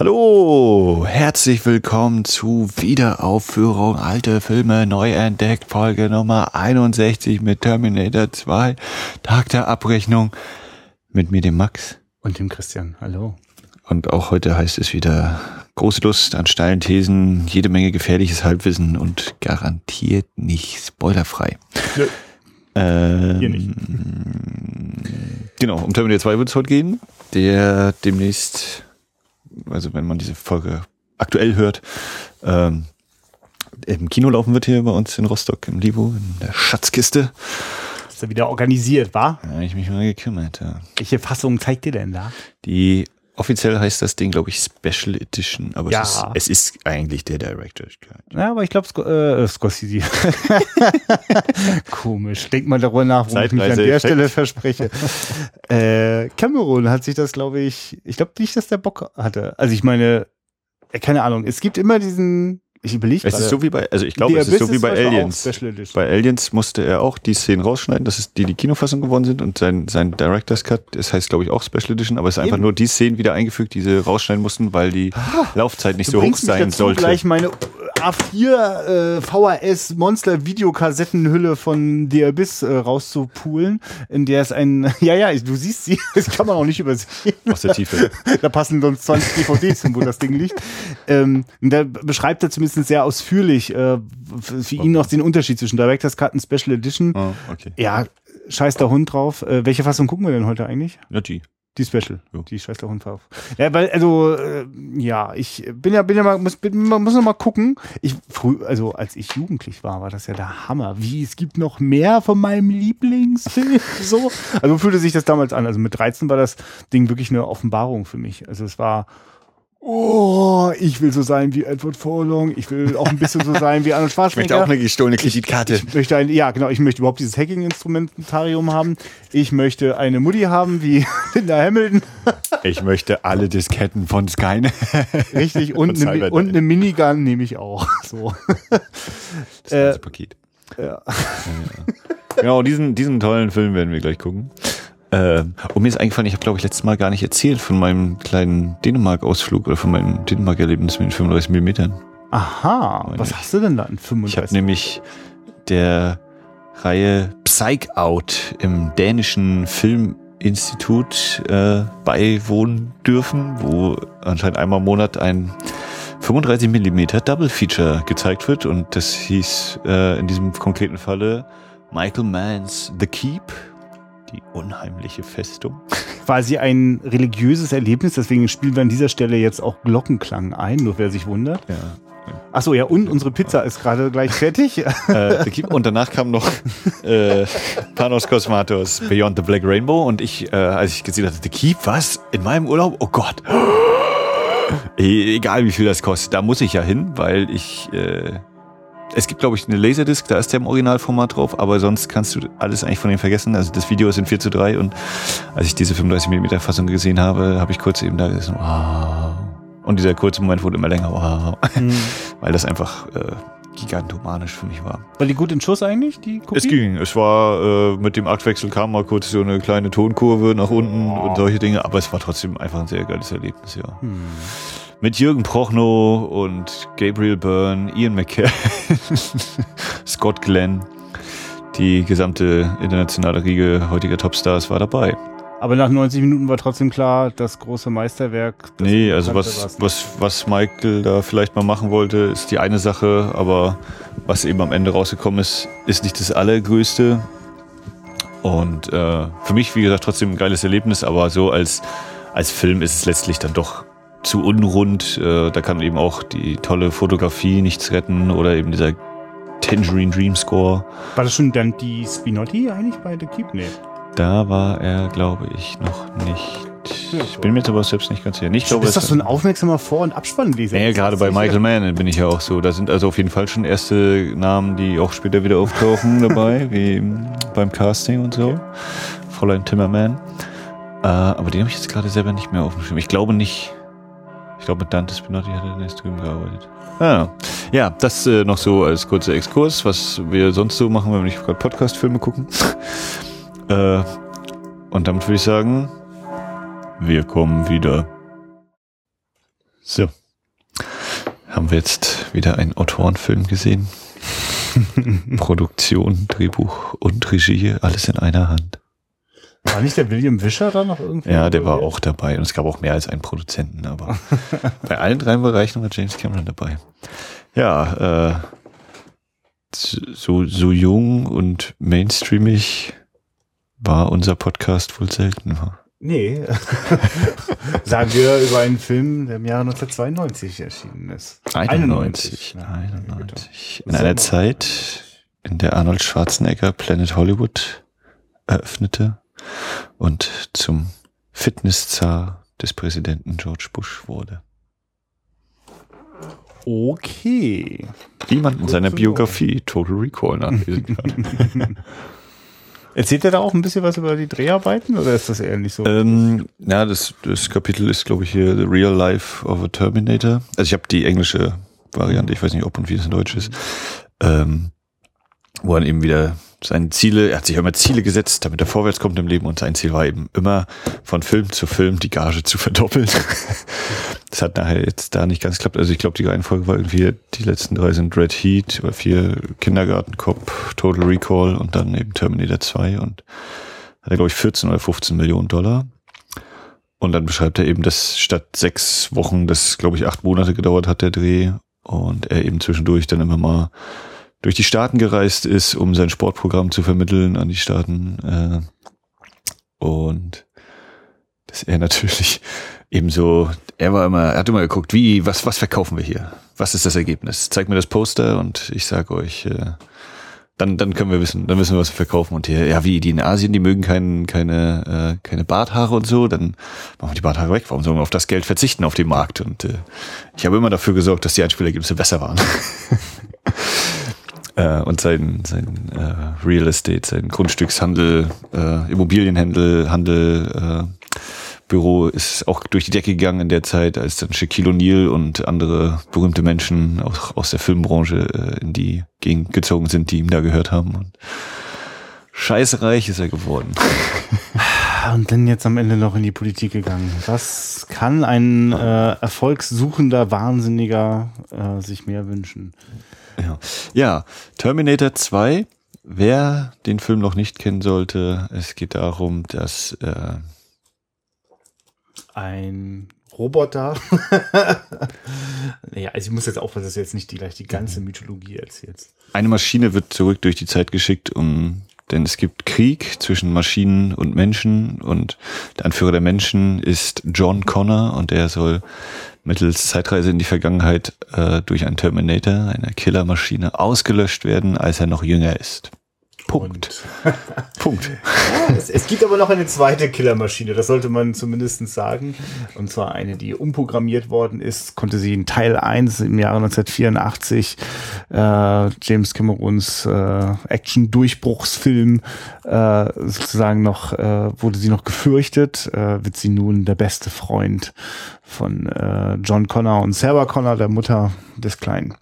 Hallo, herzlich willkommen zu Wiederaufführung alte Filme neu entdeckt, Folge Nummer 61 mit Terminator 2, Tag der Abrechnung mit mir dem Max und dem Christian. Hallo. Und auch heute heißt es wieder große Lust an steilen Thesen, jede Menge gefährliches Halbwissen und garantiert nicht spoilerfrei. Nö. Ähm, Hier nicht. Genau, um Terminator 2 wird es heute gehen, der demnächst also wenn man diese Folge aktuell hört, ähm, im Kino laufen wird hier bei uns in Rostock im Livo, in der Schatzkiste. Ist er wieder organisiert, war? Ja, ich mich mal gekümmert, ja. Welche Fassung zeigt ihr denn da? Die offiziell heißt das Ding, glaube ich, Special Edition, aber ja. es, ist, es ist eigentlich der Director. Ja, aber ich glaube, Sc äh, Scorsese. Komisch. Denk mal darüber nach, wo ich mich an der Effekt. Stelle verspreche. äh, Cameron hat sich das, glaube ich, ich glaube nicht, dass der Bock hatte. Also ich meine, äh, keine Ahnung, es gibt immer diesen ich überlege Es ist so wie bei, also ich glaube, es ist so wie bei Aliens. Bei Aliens musste er auch die Szenen rausschneiden, das ist die die Kinofassung geworden sind und sein, sein Director's Cut, das heißt glaube ich auch Special Edition, aber es ist einfach Eben. nur die Szenen wieder eingefügt, die sie rausschneiden mussten, weil die ah, Laufzeit nicht so hoch sein sollte. gleich meine A4 äh, VHS Monster Videokassettenhülle von The Abyss äh, rauszupulen, in der es ein, ja, ja, du siehst sie, das kann man auch nicht übersehen. Aus der Tiefe. da passen sonst 20 DVDs hin, wo das Ding liegt. Ähm, da beschreibt er zumindest sehr ausführlich äh, für ihn noch den Unterschied zwischen Director's Cut und Special Edition. Oh, okay. Ja, scheiß der Hund drauf. Äh, welche Fassung gucken wir denn heute eigentlich? Ja, die. Die Special, jo. die scheiß Hund drauf. Ja, weil, also, äh, ja, ich bin ja, bin ja mal, muss, bin, muss noch mal gucken. Ich, früh, also, als ich jugendlich war, war das ja der Hammer. Wie, es gibt noch mehr von meinem Lieblingsfilm, so. Also, fühlte sich das damals an. Also, mit 13 war das Ding wirklich eine Offenbarung für mich. Also, es war, oh, ich will so sein wie Edward Furlong, ich will auch ein bisschen so sein wie Arnold Schwarzenegger. Ich möchte auch eine gestohlene Kreditkarte. Ich, ich möchte ein, ja, genau, ich möchte überhaupt dieses Hacking-Instrumentarium haben. Ich möchte eine Mutti haben wie Linda Hamilton. ich möchte alle Disketten von Skynet. Richtig, und, eine, und eine Minigun nehme ich auch. So. Das ganze äh, Paket. Ja. Genau, diesen, diesen tollen Film werden wir gleich gucken. Äh, und mir ist eingefallen, ich habe, glaube ich, letztes Mal gar nicht erzählt von meinem kleinen Dänemark-Ausflug oder von meinem Dänemark-Erlebnis mit den 35 Millimetern. Aha, Meine was hast du denn da in 35? Ich habe nämlich der Reihe Psych Out im dänischen Filminstitut äh, beiwohnen dürfen, wo anscheinend einmal im Monat ein 35 Millimeter Double Feature gezeigt wird und das hieß äh, in diesem konkreten Falle Michael Manns The Keep die unheimliche Festung. Quasi ein religiöses Erlebnis, deswegen spielen wir an dieser Stelle jetzt auch Glockenklang ein, nur wer sich wundert. Ja. Achso, ja, und unsere Pizza ist gerade gleich fertig. äh, und danach kam noch äh, Panos Cosmatos Beyond the Black Rainbow und ich, äh, als ich gesehen hatte, The Keep, was? In meinem Urlaub? Oh Gott. E egal wie viel das kostet, da muss ich ja hin, weil ich äh, es gibt, glaube ich, eine Laserdisc, da ist der im Originalformat drauf, aber sonst kannst du alles eigentlich von dem vergessen. Also das Video ist in 4 zu 3 und als ich diese 35mm Fassung gesehen habe, habe ich kurz eben da gesagt, wow. Und dieser kurze Moment wurde immer länger, wow. Mhm. Weil das einfach äh, gigantomanisch für mich war. War die gut in Schuss eigentlich, die Kopie? Es ging. Es war, äh, mit dem Aktwechsel kam mal kurz so eine kleine Tonkurve nach unten oh. und solche Dinge, aber es war trotzdem einfach ein sehr geiles Erlebnis, ja. Mhm mit Jürgen Prochnow und Gabriel Byrne, Ian McKellen, Scott Glenn. Die gesamte internationale Riege heutiger Topstars war dabei. Aber nach 90 Minuten war trotzdem klar, das große Meisterwerk. Das nee, also was, was, was Michael da vielleicht mal machen wollte, ist die eine Sache, aber was eben am Ende rausgekommen ist, ist nicht das Allergrößte. Und äh, für mich, wie gesagt, trotzdem ein geiles Erlebnis, aber so als, als Film ist es letztlich dann doch zu unrund. Äh, da kann eben auch die tolle Fotografie nichts retten oder eben dieser Tangerine Dream Score. War das schon dann die Spinotti eigentlich bei The Keep? Nee. Da war er, glaube ich, noch nicht. Ich bin mir jetzt aber selbst nicht ganz sicher. Nicht, glaube, bist doch so ein aufmerksamer Vor- und Abspannleser. Ja, gerade bei Michael Mann bin ich ja auch so. Da sind also auf jeden Fall schon erste Namen, die auch später wieder auftauchen dabei, wie beim Casting und so. Okay. Fräulein Timmerman. Äh, aber den habe ich jetzt gerade selber nicht mehr auf dem Schirm. Ich glaube nicht, ich glaube, mit Dante Spinotti hat er erst drüben gearbeitet. Ah, ja, das äh, noch so als kurzer Exkurs, was wir sonst so machen, wenn wir nicht gerade Podcast-Filme gucken. äh, und damit würde ich sagen, wir kommen wieder. So. Haben wir jetzt wieder einen Autorenfilm gesehen? Produktion, Drehbuch und Regie, alles in einer Hand. War nicht der William Wischer da noch irgendwie? Ja, der war auch dabei und es gab auch mehr als einen Produzenten, aber bei allen drei Bereichen war James Cameron dabei. Ja, äh, so, so jung und mainstreamig war unser Podcast wohl selten. Nee. Sagen wir über einen Film, der im Jahre 1992 erschienen ist. 91. 91. 91. In einer Zeit, in der Arnold Schwarzenegger Planet Hollywood eröffnete und zum Fitnesszar des Präsidenten George Bush wurde. Okay. Wie man in seiner Biografie Total Recall nachlesen kann. Erzählt er da auch ein bisschen was über die Dreharbeiten oder ist das eher nicht so? Ähm, ja, das, das Kapitel ist, glaube ich, hier The Real Life of a Terminator. Also ich habe die englische Variante, ich weiß nicht, ob und wie es in Deutsch ist. Ähm, wo er eben wieder seine Ziele, er hat sich immer Ziele gesetzt, damit er vorwärts kommt im Leben und sein Ziel war eben immer von Film zu Film die Gage zu verdoppeln. das hat nachher jetzt da nicht ganz geklappt. Also ich glaube, die Reihenfolge war irgendwie, die letzten drei sind Red Heat oder vier Kindergarten Cop, Total Recall und dann eben Terminator 2 und hat er glaube ich 14 oder 15 Millionen Dollar. Und dann beschreibt er eben, dass statt sechs Wochen, das glaube ich acht Monate gedauert hat, der Dreh und er eben zwischendurch dann immer mal durch die Staaten gereist ist, um sein Sportprogramm zu vermitteln an die Staaten. Äh, und dass er natürlich ebenso, er war immer, er hat immer geguckt, wie, was, was verkaufen wir hier? Was ist das Ergebnis? Zeig mir das Poster und ich sage euch, äh, dann, dann können wir wissen, dann wissen wir, was wir verkaufen. Und hier, ja, wie die in Asien, die mögen kein, keine, äh, keine Barthaare und so, dann machen wir die Barthaare weg. Warum sollen wir auf das Geld verzichten auf dem Markt? Und äh, ich habe immer dafür gesorgt, dass die Einspielergebnisse besser waren. äh, und sein, sein äh, Real Estate, sein Grundstückshandel, äh, Immobilienhandel, Handel, äh, Büro ist auch durch die Decke gegangen in der Zeit, als dann Shaquille O'Neal und andere berühmte Menschen auch aus der Filmbranche äh, in die Gegend gezogen sind, die ihm da gehört haben. Und scheißreich ist er geworden. Und dann jetzt am Ende noch in die Politik gegangen. Was kann ein äh, erfolgssuchender Wahnsinniger äh, sich mehr wünschen? Ja. ja, Terminator 2, wer den Film noch nicht kennen sollte, es geht darum, dass äh, ein Roboter. naja, also ich muss jetzt aufpassen, dass du jetzt nicht die, gleich die ganze Mythologie erzählst. Eine Maschine wird zurück durch die Zeit geschickt, um denn es gibt Krieg zwischen Maschinen und Menschen und der Anführer der Menschen ist John Connor und er soll mittels Zeitreise in die Vergangenheit äh, durch einen Terminator, eine Killermaschine, ausgelöscht werden, als er noch jünger ist. Punkt. Punkt. Ja, es, es, gibt aber noch eine zweite Killermaschine, das sollte man zumindest sagen. Und zwar eine, die umprogrammiert worden ist, konnte sie in Teil 1 im Jahre 1984 äh, James Camerons äh, Action-Durchbruchsfilm äh, sozusagen noch, äh, wurde sie noch gefürchtet, äh, wird sie nun der beste Freund von äh, John Connor und Sarah Connor, der Mutter des Kleinen.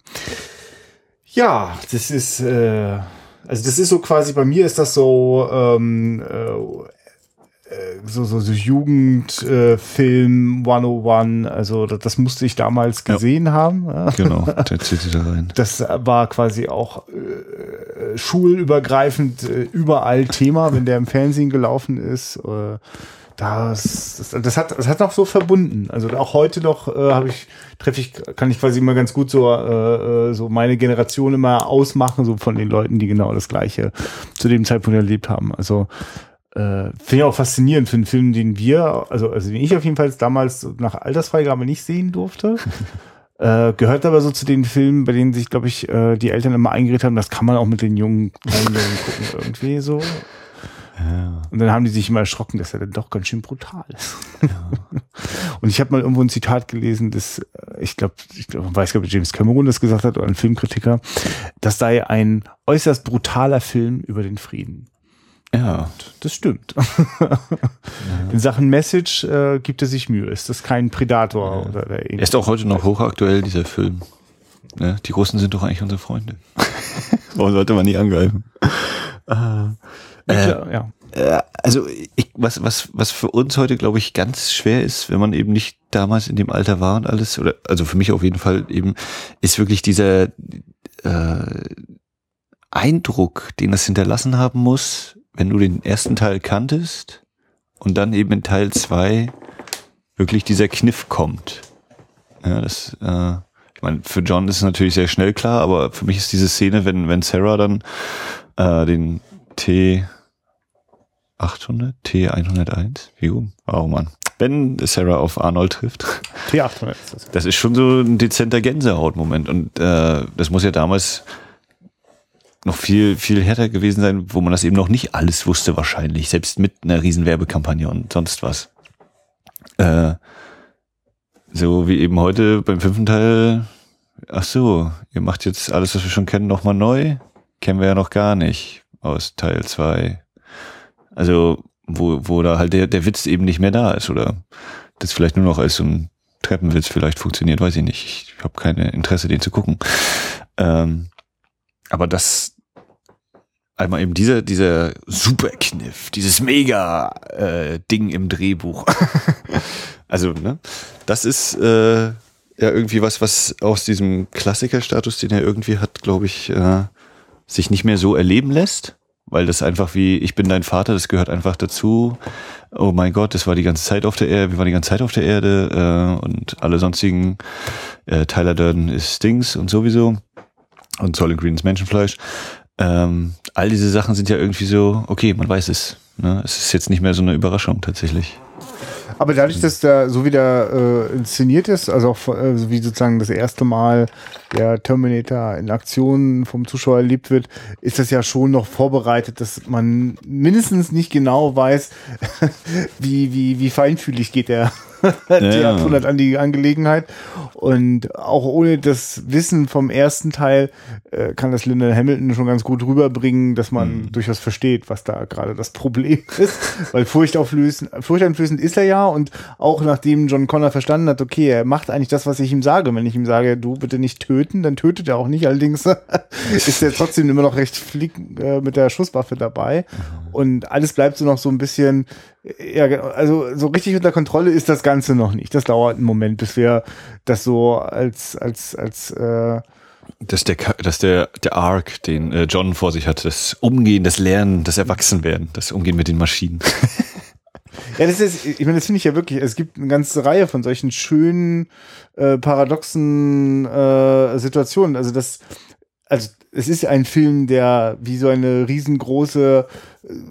Ja, das ist äh, also das ist so quasi, bei mir ist das so, ähm, äh, äh so, so, so Jugendfilm äh, 101, also das, das musste ich damals gesehen ja. haben. Genau, der zieht sich da rein. Das war quasi auch äh, schulübergreifend äh, überall Thema, wenn der im Fernsehen gelaufen ist. Äh, das, das, das hat das hat auch so verbunden. Also auch heute noch äh, habe ich treffe ich kann ich quasi immer ganz gut so äh, äh, so meine Generation immer ausmachen so von den Leuten, die genau das gleiche zu dem Zeitpunkt erlebt haben. Also äh, finde ich auch faszinierend für einen Film, den wir also also den ich auf jeden Fall damals nach Altersfreigabe nicht sehen durfte. Äh, gehört aber so zu den Filmen, bei denen sich, glaube ich, äh, die Eltern immer eingeredet haben, das kann man auch mit den jungen kleinen gucken, irgendwie so. Ja. Und dann haben die sich immer erschrocken, dass er dann doch ganz schön brutal ist. Ja. Und ich habe mal irgendwo ein Zitat gelesen, das, äh, ich glaube, ich glaub, weiß gar nicht, James Cameron das gesagt hat oder ein Filmkritiker, das sei ein äußerst brutaler Film über den Frieden. Ja. Das stimmt. Ja. In Sachen Message äh, gibt er sich Mühe. Ist das kein Predator ja. oder der Er ist auch heute noch hochaktuell, dieser Film. Ne? Die Russen sind doch eigentlich unsere Freunde. Warum sollte man nie angreifen? Äh, äh, ja. äh, also ich, was, was, was für uns heute, glaube ich, ganz schwer ist, wenn man eben nicht damals in dem Alter war und alles, oder also für mich auf jeden Fall eben, ist wirklich dieser äh, Eindruck, den das hinterlassen haben muss, wenn du den ersten Teil kanntest und dann eben in Teil zwei wirklich dieser Kniff kommt. Ja, das, äh, ich meine, für John ist es natürlich sehr schnell klar, aber für mich ist diese Szene, wenn, wenn Sarah dann äh, den T 800, T101, wie rum? Oh Mann. Wenn Sarah auf Arnold trifft. T800 ist das. Das ist schon so ein dezenter Gänsehautmoment und äh, das muss ja damals noch viel, viel härter gewesen sein, wo man das eben noch nicht alles wusste wahrscheinlich, selbst mit einer riesen Werbekampagne und sonst was. Äh, so wie eben heute beim fünften Teil, ach so, ihr macht jetzt alles, was wir schon kennen, nochmal neu. Kennen wir ja noch gar nicht aus Teil zwei. Also, wo, wo da halt der, der Witz eben nicht mehr da ist oder das vielleicht nur noch als so ein Treppenwitz vielleicht funktioniert, weiß ich nicht. Ich habe keine Interesse, den zu gucken. Ähm, aber das, einmal eben dieser, dieser Superkniff, dieses Mega-Ding äh, im Drehbuch. also, ne, das ist äh, ja irgendwie was, was aus diesem Klassikerstatus, den er irgendwie hat, glaube ich, äh, sich nicht mehr so erleben lässt. Weil das einfach wie, ich bin dein Vater, das gehört einfach dazu. Oh mein Gott, das war die ganze Zeit auf der Erde, wir waren die ganze Zeit auf der Erde äh, und alle sonstigen, äh, Tyler Durden ist Stings und sowieso und Solid Greens Menschenfleisch. Ähm, all diese Sachen sind ja irgendwie so, okay, man weiß es. Ne? Es ist jetzt nicht mehr so eine Überraschung tatsächlich. Aber dadurch, dass da so wieder äh, inszeniert ist, also auch äh, wie sozusagen das erste Mal der Terminator in Aktion vom Zuschauer erlebt wird, ist das ja schon noch vorbereitet, dass man mindestens nicht genau weiß, wie, wie, wie feinfühlig geht der die ja. 800 an die Angelegenheit. Und auch ohne das Wissen vom ersten Teil äh, kann das Lyndon Hamilton schon ganz gut rüberbringen, dass man mhm. durchaus versteht, was da gerade das Problem ist. Weil furchteinflößend, furchteinflößend ist er ja und auch nachdem John Connor verstanden hat, okay, er macht eigentlich das, was ich ihm sage. Wenn ich ihm sage, du bitte nicht töten, dann tötet er auch nicht. Allerdings ist er trotzdem immer noch recht flick äh, mit der Schusswaffe dabei. Mhm. Und alles bleibt so noch so ein bisschen ja, also so richtig unter Kontrolle ist das Ganze noch nicht. Das dauert einen Moment, bis wir das so als als als äh, dass der, dass der, der Arc, den äh, John vor sich hat, das Umgehen, das Lernen, das Erwachsenwerden, das Umgehen mit den Maschinen. ja, das ist, ich meine, das finde ich ja wirklich, es gibt eine ganze Reihe von solchen schönen, äh, paradoxen äh, Situationen. Also das, also es ist ein Film, der wie so eine riesengroße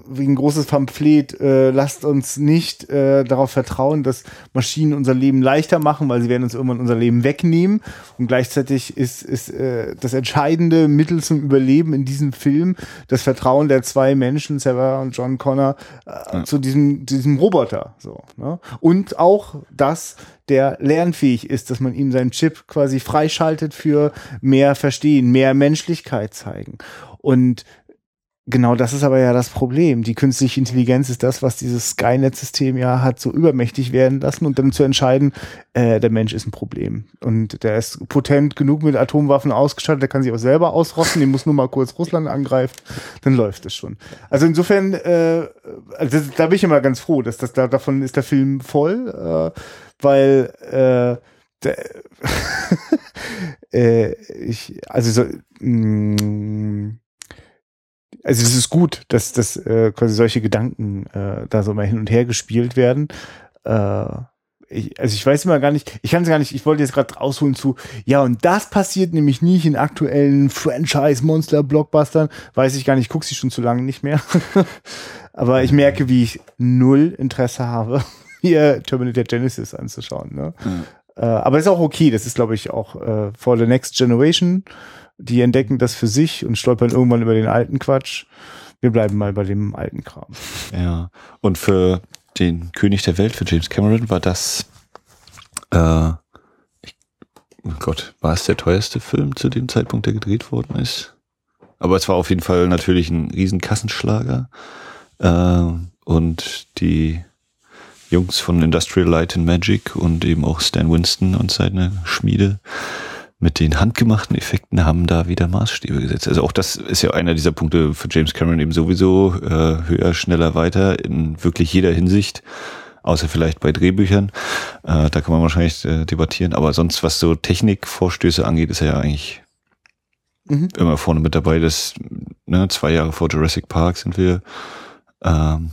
wie ein großes Pamphlet, äh, lasst uns nicht äh, darauf vertrauen, dass Maschinen unser Leben leichter machen, weil sie werden uns irgendwann unser Leben wegnehmen. Und gleichzeitig ist, ist äh, das entscheidende Mittel zum Überleben in diesem Film das Vertrauen der zwei Menschen, Sarah und John Connor, äh, ja. zu diesem, diesem Roboter. So, ne? Und auch, dass der lernfähig ist, dass man ihm seinen Chip quasi freischaltet für mehr Verstehen, mehr Menschlichkeit zeigen. Und Genau, das ist aber ja das Problem. Die künstliche Intelligenz ist das, was dieses Skynet-System ja hat so übermächtig werden lassen und dann zu entscheiden, äh, der Mensch ist ein Problem. Und der ist potent genug mit Atomwaffen ausgestattet, der kann sich auch selber ausrotten, den muss nur mal kurz Russland angreifen, dann läuft es schon. Also insofern, äh, also da bin ich immer ganz froh, dass das da davon ist der Film voll, äh, weil äh, äh, ich, also so, mh, mm, also es ist gut, dass, dass äh, quasi solche Gedanken äh, da so mal hin und her gespielt werden. Äh, ich, also ich weiß immer gar nicht, ich kann es gar nicht, ich wollte jetzt gerade rausholen zu, ja, und das passiert nämlich nicht in aktuellen Franchise-Monster-Blockbustern, weiß ich gar nicht, ich gucke sie schon zu lange nicht mehr. Aber ich merke, wie ich null Interesse habe, hier Terminator Genesis anzuschauen. Ne? Mhm. Äh, aber ist auch okay, das ist, glaube ich, auch äh, for the next generation die entdecken das für sich und stolpern irgendwann über den alten Quatsch. Wir bleiben mal bei dem alten Kram. Ja, und für den König der Welt, für James Cameron, war das, äh, ich, oh Gott, war es der teuerste Film zu dem Zeitpunkt, der gedreht worden ist? Aber es war auf jeden Fall natürlich ein riesen Kassenschlager. Äh, und die Jungs von Industrial Light and Magic und eben auch Stan Winston und seine Schmiede mit den handgemachten Effekten haben da wieder Maßstäbe gesetzt. Also auch das ist ja einer dieser Punkte für James Cameron eben sowieso äh, höher, schneller, weiter in wirklich jeder Hinsicht außer vielleicht bei Drehbüchern. Äh, da kann man wahrscheinlich äh, debattieren. Aber sonst, was so Technikvorstöße angeht, ist er ja eigentlich mhm. immer vorne mit dabei. Das ne, zwei Jahre vor Jurassic Park sind wir. Ähm,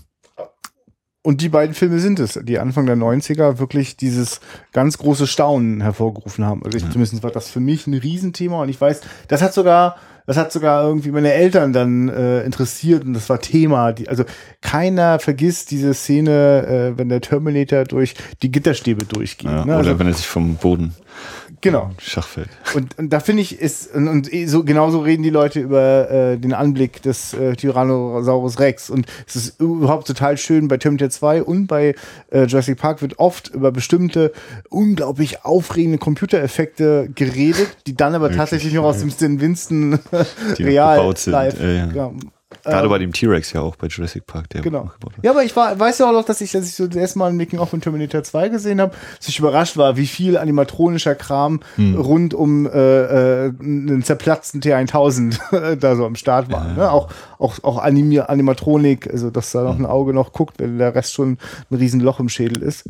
und die beiden Filme sind es, die Anfang der 90er wirklich dieses ganz große Staunen hervorgerufen haben. Also ich, ja. zumindest war das für mich ein Riesenthema und ich weiß, das hat sogar das hat sogar irgendwie meine Eltern dann äh, interessiert und das war Thema. Die, also keiner vergisst diese Szene, äh, wenn der Terminator durch die Gitterstäbe durchgeht. Ja, ne? Oder also, wenn er sich vom Boden Genau. Schachfeld. Und, und da finde ich, ist, und, und, so genauso reden die Leute über äh, den Anblick des äh, Tyrannosaurus Rex. Und es ist überhaupt total schön bei Terminator 2 und bei äh, Jurassic Park wird oft über bestimmte unglaublich aufregende Computereffekte geredet, die dann aber Wirklich? tatsächlich noch aus dem Stan Winston real live. Äh, ja. Gerade ähm, bei dem T-Rex ja auch bei Jurassic Park. Der genau. Ja, aber ich war, weiß ja auch noch, dass ich, als ich so das erste Mal ein Making of von Terminator 2 gesehen habe, dass ich überrascht war, wie viel animatronischer Kram hm. rund um äh, äh, einen zerplatzten T1000 da so am Start war. Ja. Ne? Auch, auch, auch Animi Animatronik, also dass da noch ein Auge noch guckt, wenn der Rest schon ein Riesenloch im Schädel ist.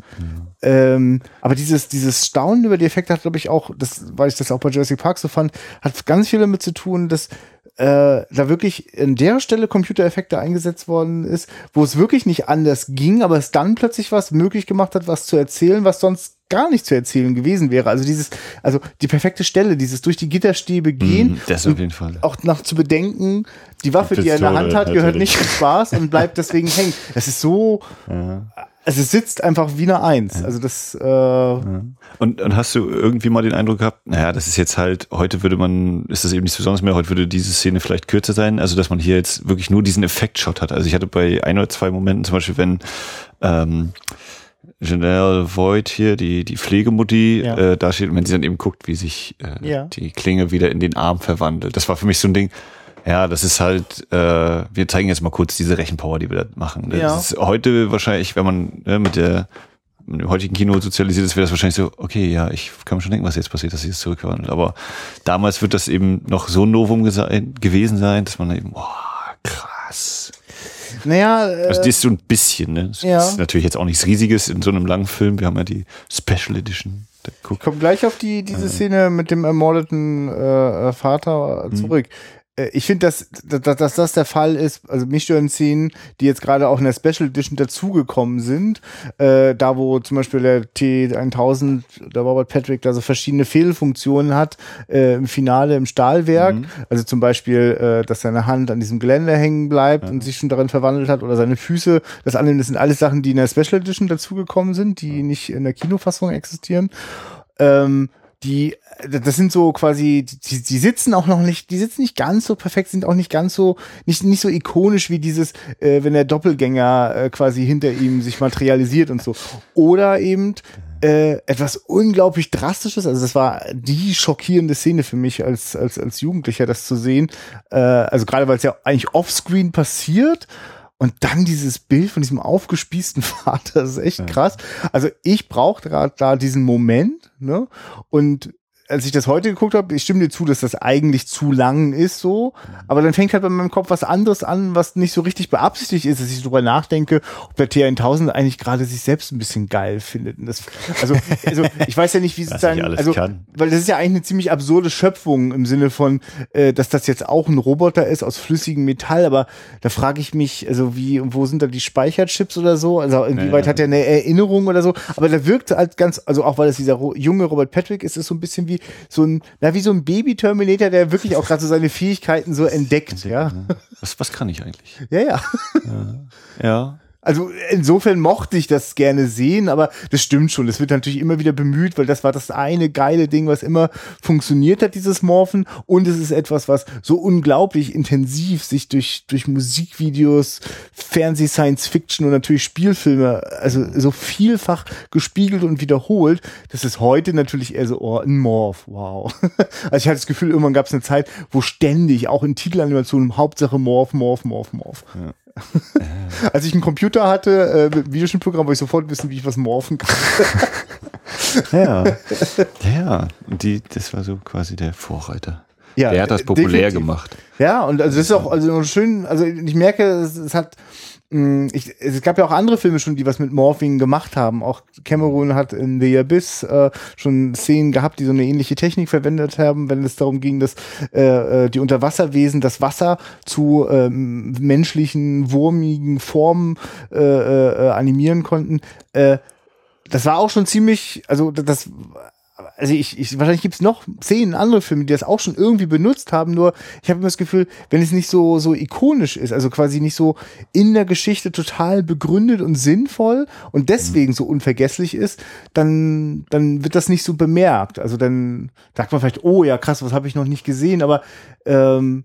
Ja. Ähm, aber dieses, dieses Staunen über die Effekte hat, glaube ich, auch, das, weil ich das auch bei Jurassic Park so fand, hat ganz viel damit zu tun, dass äh, da wirklich an der Stelle Computereffekte eingesetzt worden ist, wo es wirklich nicht anders ging, aber es dann plötzlich was möglich gemacht hat, was zu erzählen, was sonst gar nicht zu erzählen gewesen wäre. Also dieses, also die perfekte Stelle, dieses durch die Gitterstäbe gehen. Mm, das auf jeden Fall. Auch nach zu bedenken, die Waffe, die, die er in der Hand hat, gehört nicht zum Spaß und bleibt deswegen hängen. Das ist so, ja. Also es sitzt einfach wie eine Eins. Also das, äh, ja. Und, und hast du irgendwie mal den Eindruck gehabt, naja, das ist jetzt halt, heute würde man, ist das eben nichts Besonderes mehr, heute würde diese Szene vielleicht kürzer sein, also dass man hier jetzt wirklich nur diesen Effektshot hat. Also ich hatte bei ein oder zwei Momenten, zum Beispiel, wenn ähm, Janelle Voigt hier, die, die Pflegemutti, ja. äh, da steht, und wenn sie dann eben guckt, wie sich äh, die Klinge wieder in den Arm verwandelt. Das war für mich so ein Ding, ja, das ist halt, äh, wir zeigen jetzt mal kurz diese Rechenpower, die wir da machen. Das ja. ist heute wahrscheinlich, wenn man äh, mit der im heutigen Kino sozialisiert ist, wäre das wahrscheinlich so, okay, ja, ich kann mir schon denken, was jetzt passiert, dass sie es zurückwandelt. Aber damals wird das eben noch so ein Novum gewesen sein, dass man eben, boah, krass. Naja, äh, also das ist so ein bisschen, ne? Das ja. ist natürlich jetzt auch nichts Riesiges in so einem langen Film. Wir haben ja die Special Edition. Ich komme gleich auf die, diese Szene mit dem ermordeten äh, Vater mhm. zurück. Mhm. Äh, ich finde, dass, dass, dass das der Fall ist, also mich stören Szenen, die jetzt gerade auch in der Special Edition dazugekommen sind, äh, da wo zum Beispiel der T1000, der Robert Patrick da so verschiedene Fehlfunktionen hat, äh, im Finale im Stahlwerk, mhm. also zum Beispiel, äh, dass seine Hand an diesem Geländer hängen bleibt ja. und sich schon darin verwandelt hat oder seine Füße, das andere, das sind alles Sachen, die in der Special Edition dazugekommen sind, die nicht in der Kinofassung existieren. Ähm, die, das sind so quasi, die, die sitzen auch noch nicht, die sitzen nicht ganz so perfekt, sind auch nicht ganz so, nicht, nicht so ikonisch wie dieses, äh, wenn der Doppelgänger äh, quasi hinter ihm sich materialisiert und so. Oder eben äh, etwas unglaublich Drastisches, also das war die schockierende Szene für mich als, als, als Jugendlicher, das zu sehen. Äh, also gerade weil es ja eigentlich offscreen passiert und dann dieses Bild von diesem aufgespießten Vater, das ist echt ja. krass. Also ich brauchte gerade da diesen Moment, ne? Und als ich das heute geguckt habe, ich stimme dir zu, dass das eigentlich zu lang ist so, aber dann fängt halt bei meinem Kopf was anderes an, was nicht so richtig beabsichtigt ist, dass ich darüber nachdenke, ob der T1000 eigentlich gerade sich selbst ein bisschen geil findet. Das, also, also ich weiß ja nicht, wie sozusagen, also, kann. weil das ist ja eigentlich eine ziemlich absurde Schöpfung im Sinne von, äh, dass das jetzt auch ein Roboter ist aus flüssigem Metall, aber da frage ich mich, also wie, wo sind da die Speicherchips oder so? Also inwieweit ja, ja. hat er eine Erinnerung oder so? Aber da wirkt halt ganz, also auch weil es dieser junge Robert Patrick ist, ist so ein bisschen wie so ein, na, wie so ein Baby-Terminator, der wirklich auch gerade so seine Fähigkeiten so entdeckt, entdeckt ja. Ne? Was, was kann ich eigentlich? Ja, ja. Ja. ja. Also insofern mochte ich das gerne sehen, aber das stimmt schon. Das wird natürlich immer wieder bemüht, weil das war das eine geile Ding, was immer funktioniert hat, dieses Morphen. Und es ist etwas, was so unglaublich intensiv sich durch, durch Musikvideos, Fernseh, Science Fiction und natürlich Spielfilme, also so vielfach gespiegelt und wiederholt. Das ist heute natürlich eher so, oh, ein Morph, wow. Also ich hatte das Gefühl, irgendwann gab es eine Zeit, wo ständig, auch in Titelanimationen, Hauptsache Morph, Morph, Morph, Morph. Ja. Als ich einen Computer hatte, äh, mit Videoschnittprogramm, wollte ich sofort wissen, wie ich was morphen kann. Ja, ja, die, das war so quasi der Vorreiter. Ja, der hat das populär definitiv. gemacht. Ja, und also das ist auch also schön, also ich merke, es, es hat ich, es gab ja auch andere Filme schon, die was mit Morphing gemacht haben. Auch Cameron hat in The Abyss äh, schon Szenen gehabt, die so eine ähnliche Technik verwendet haben, wenn es darum ging, dass äh, äh, die Unterwasserwesen das Wasser zu ähm, menschlichen, wurmigen Formen äh, äh, animieren konnten. Äh, das war auch schon ziemlich, also das also ich, ich wahrscheinlich gibt's noch zehn andere Filme, die das auch schon irgendwie benutzt haben, nur ich habe immer das Gefühl, wenn es nicht so so ikonisch ist, also quasi nicht so in der Geschichte total begründet und sinnvoll und deswegen so unvergesslich ist, dann dann wird das nicht so bemerkt. Also dann sagt man vielleicht, oh ja krass, was habe ich noch nicht gesehen, aber ähm,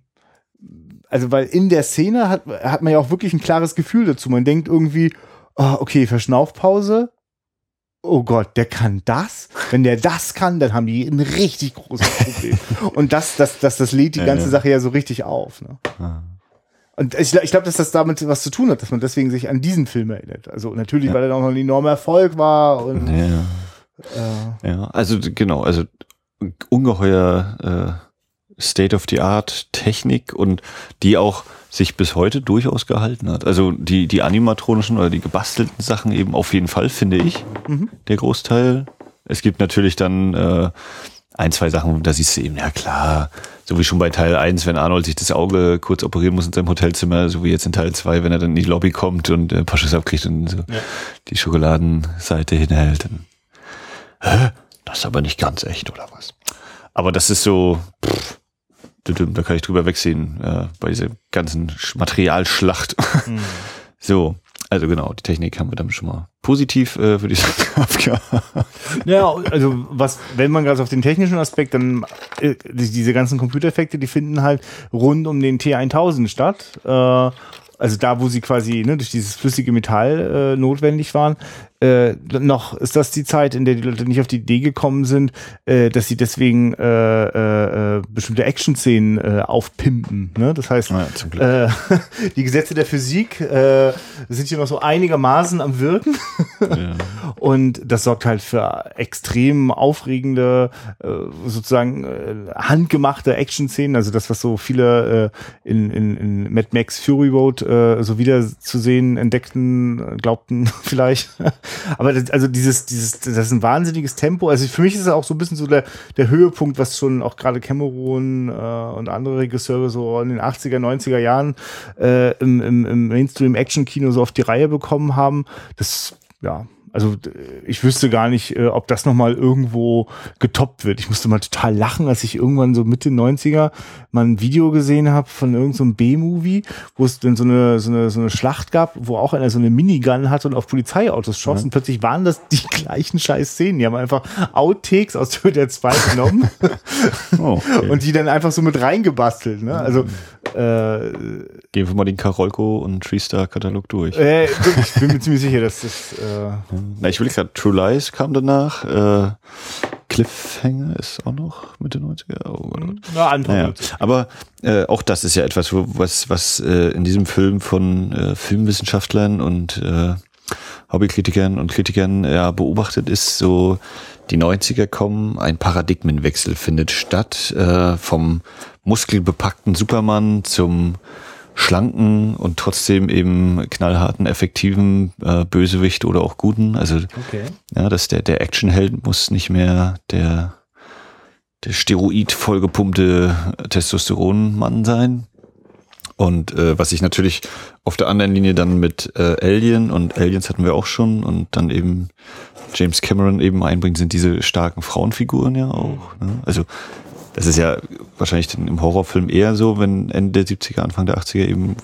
also weil in der Szene hat hat man ja auch wirklich ein klares Gefühl dazu. Man denkt irgendwie, oh, okay, Verschnaufpause, oh Gott, der kann das. Wenn der das kann, dann haben die ein richtig großes Problem. Und das, das, das, das lädt die Ja, ganze ja. Sache ja so richtig auf. Ne? Und ich, ich glaube, dass das damit was zu tun hat, dass man deswegen sich an diesen Film erinnert. Also natürlich, weil er auch noch ein enormer Erfolg war und Ja, äh, ja. Also genau, also ungeheuer äh, State of the Art Technik und die auch sich bis heute durchaus gehalten hat. Also die, die animatronischen oder die gebastelten Sachen eben auf jeden Fall, finde ich, Mhm. der Großteil. Es gibt natürlich dann äh, ein, zwei Sachen, da siehst du eben, ja klar, so wie schon bei Teil 1, wenn Arnold sich das Auge kurz operieren muss in seinem Hotelzimmer, so wie jetzt in Teil 2, wenn er dann in die Lobby kommt und äh, ein paar Schüsse abkriegt und so die Schokoladenseite hinhält. Dann, Hä? Das ist aber nicht ganz echt, oder was? Aber das ist so, pff, da kann ich drüber wegsehen, äh, bei dieser ganzen Sch- Materialschlacht. So, also genau, die Technik haben wir dann schon mal positiv, äh, ich sagen, abgehakt. Ja, also was, wenn man gerade auf den technischen Aspekt, dann äh, die- diese ganzen Computereffekte, die finden halt rund um den T1000 statt. Äh, also da, wo sie quasi ne, durch dieses flüssige Metall äh, notwendig waren. Äh, noch ist das die Zeit, in der die Leute nicht auf die Idee gekommen sind, äh, dass sie deswegen äh, äh, äh, bestimmte Action-Szenen äh, aufpimpen. Ne? Das heißt, Ja, Glück. äh, die Gesetze der Physik sind hier noch so einigermaßen am Wirken. Ja. Und das sorgt halt für extrem aufregende, sozusagen handgemachte Action-Szenen. Also das, was so viele in, in, in Mad Max Fury Road so wieder zu sehen entdeckten, glaubten vielleicht. Aber das, also dieses, dieses, das ist ein wahnsinniges Tempo. Also für mich ist es auch so ein bisschen so der, der Höhepunkt, was schon auch gerade Cameron äh, und andere Regisseure so in den 80er, 90er Jahren äh, im, im, im Mainstream-Action-Kino so auf die Reihe bekommen haben. Das, ja, also d- ich wüsste gar nicht, äh, ob das nochmal irgendwo getoppt wird. Ich musste mal total lachen, als ich irgendwann so Mitte 90er mal ein Video gesehen habe von irgendeinem so B-Movie, wo es dann so eine, so, eine, so eine Schlacht gab, wo auch einer so eine Minigun hatte und auf Polizeiautos schoss und plötzlich waren das die gleichen scheiß Szenen. Die haben einfach Outtakes aus Twitter 2 genommen Oh, okay. und die dann einfach so mit reingebastelt. Ne? Also äh, Gehen wir mal den Karolko und Treestar-Katalog durch. äh, ich bin mir ziemlich sicher, dass das äh, Na, ich will gerade, True Lies kam danach, äh, Cliffhanger ist auch noch Mitte 90er. Oh Gott. na, andere. Naja, aber äh, auch das ist ja etwas, was, was äh, in diesem Film von äh, Filmwissenschaftlern und äh, Hobbykritikern und Kritikern ja beobachtet ist, so die 90er kommen, ein Paradigmenwechsel findet statt, äh, vom muskelbepackten Superman zum schlanken und trotzdem eben knallharten, effektiven äh, Bösewicht oder auch guten. Also Okay. ja, dass der, der Actionheld muss nicht mehr der, der Steroid vollgepumpte Testosteronmann sein. Und äh, was ich natürlich auf der anderen Linie dann mit äh, Alien und Aliens hatten wir auch schon und dann eben James Cameron eben einbringt, sind diese starken Frauenfiguren ja auch. Ne? Also das ist ja wahrscheinlich im Horrorfilm eher so, wenn Ende der 70er, Anfang der 80er eben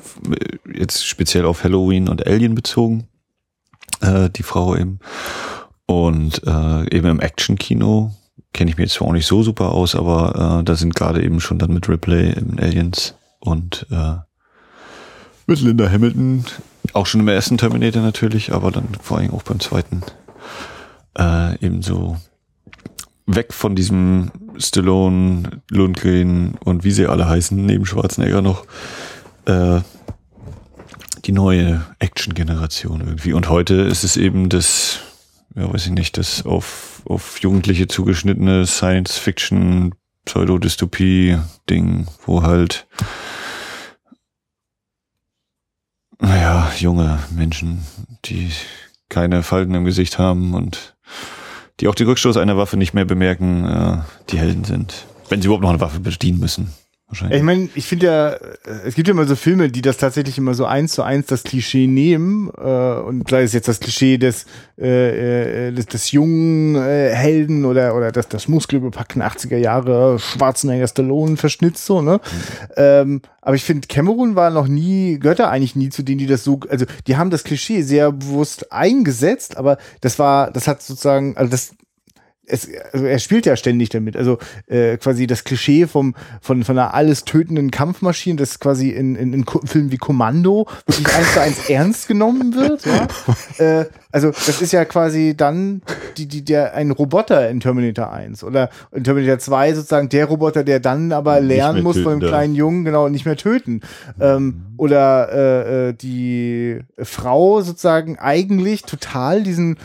jetzt speziell auf Halloween und Alien bezogen, äh, die Frau eben. Und äh, eben im Action-Kino kenne ich mir jetzt zwar auch nicht so super aus, aber äh, da sind gerade eben schon dann mit Ripley in Aliens und äh, mit Linda Hamilton, auch schon im ersten Terminator natürlich, aber dann vor allem auch beim zweiten äh, eben so weg von diesem Stallone, Lundgren und wie sie alle heißen, neben Schwarzenegger noch äh, die neue Action-Generation irgendwie. Und heute ist es eben das ja, weiß ich nicht, das auf, auf Jugendliche zugeschnittene Science-Fiction, Pseudodystopie-Ding, wo halt, naja, junge Menschen, die keine Falten im Gesicht haben und die auch den Rückstoß einer Waffe nicht mehr bemerken, äh, die Helden sind. Wenn sie überhaupt noch eine Waffe bedienen müssen. Wahrscheinlich. Ich meine, ich finde ja, äh, es gibt ja immer so Filme, die das tatsächlich immer so eins zu eins das Klischee nehmen äh, und sei es jetzt das Klischee des äh, äh, des, des jungen äh, Helden oder oder das das muskelbepackten 80er Jahre Schwarzenegger Stallone verschnitzt so ne. Mhm. Ähm, aber ich finde, Cameron war noch nie gehört da eigentlich nie zu denen, die das so also die haben das Klischee sehr bewusst eingesetzt, aber das war das hat sozusagen also das es, also er spielt ja ständig damit. Also äh, quasi das Klischee vom, von, von einer alles tötenden Kampfmaschine, das quasi in, in, in Filmen wie Kommando wirklich eins zu eins ernst genommen wird. Ja? Äh, also das ist ja quasi dann die, die, der, ein Roboter in Terminator 1 oder in Terminator 2 sozusagen der Roboter, der dann aber lernen muss von dem kleinen Jungen, genau, nicht mehr töten. Ähm, oder äh, äh, die Frau sozusagen eigentlich total diesen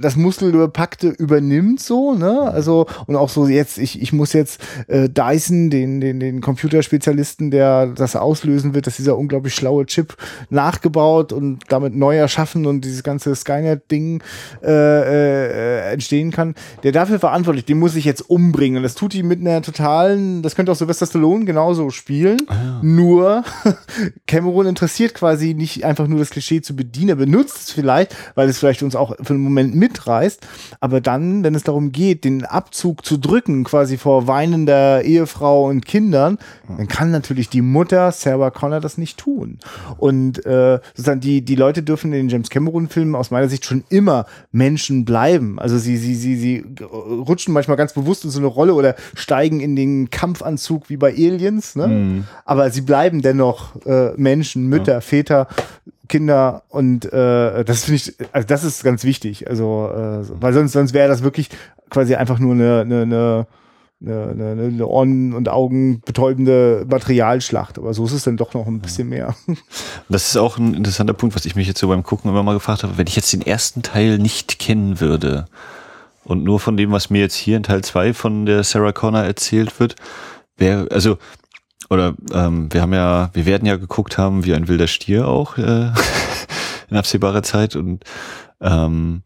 das Muskelbepackte übernimmt so, ne? Also und auch so jetzt ich ich muss jetzt äh, Dyson den den den Computerspezialisten, der das auslösen wird, dass dieser unglaublich schlaue Chip nachgebaut und damit neu erschaffen und dieses ganze Skynet Ding äh, äh, entstehen kann. Der dafür verantwortlich, den muss ich jetzt umbringen und das tut ihn mit einer totalen, das könnte auch Sylvester Stallone genauso spielen. Ah. Nur Cameron interessiert quasi nicht einfach nur das Klischee zu bedienen, er benutzt es vielleicht, weil es vielleicht uns auch für einen Moment mit mitreißt. Aber dann, wenn es darum geht, den Abzug zu drücken, quasi vor weinender Ehefrau und Kindern, dann kann natürlich die Mutter Sarah Connor das nicht tun. Und äh, sozusagen die, die Leute dürfen in den James Cameron-Filmen aus meiner Sicht schon immer Menschen bleiben. Also sie, sie, sie, sie rutschen manchmal ganz bewusst in so eine Rolle oder steigen in den Kampfanzug wie bei Aliens, ne? Mhm. Aber sie bleiben dennoch äh, Menschen, Mütter, ja. Väter, Kinder und äh, das finde ich, also das ist ganz wichtig. Also, äh, weil sonst, sonst wäre das wirklich quasi einfach nur eine, eine, eine eine, eine, eine Ohren- und Augen betäubende Materialschlacht. Aber so ist es dann doch noch ein bisschen mehr. Das ist auch ein interessanter Punkt, was ich mich jetzt so beim Gucken immer mal gefragt habe. Wenn ich jetzt den ersten Teil nicht kennen würde und nur von dem, was mir jetzt hier in Teil zwei von der Sarah Connor erzählt wird, wäre, also oder ähm, wir haben ja, wir werden ja geguckt haben wie ein wilder Stier auch äh, in absehbarer Zeit. Und ähm,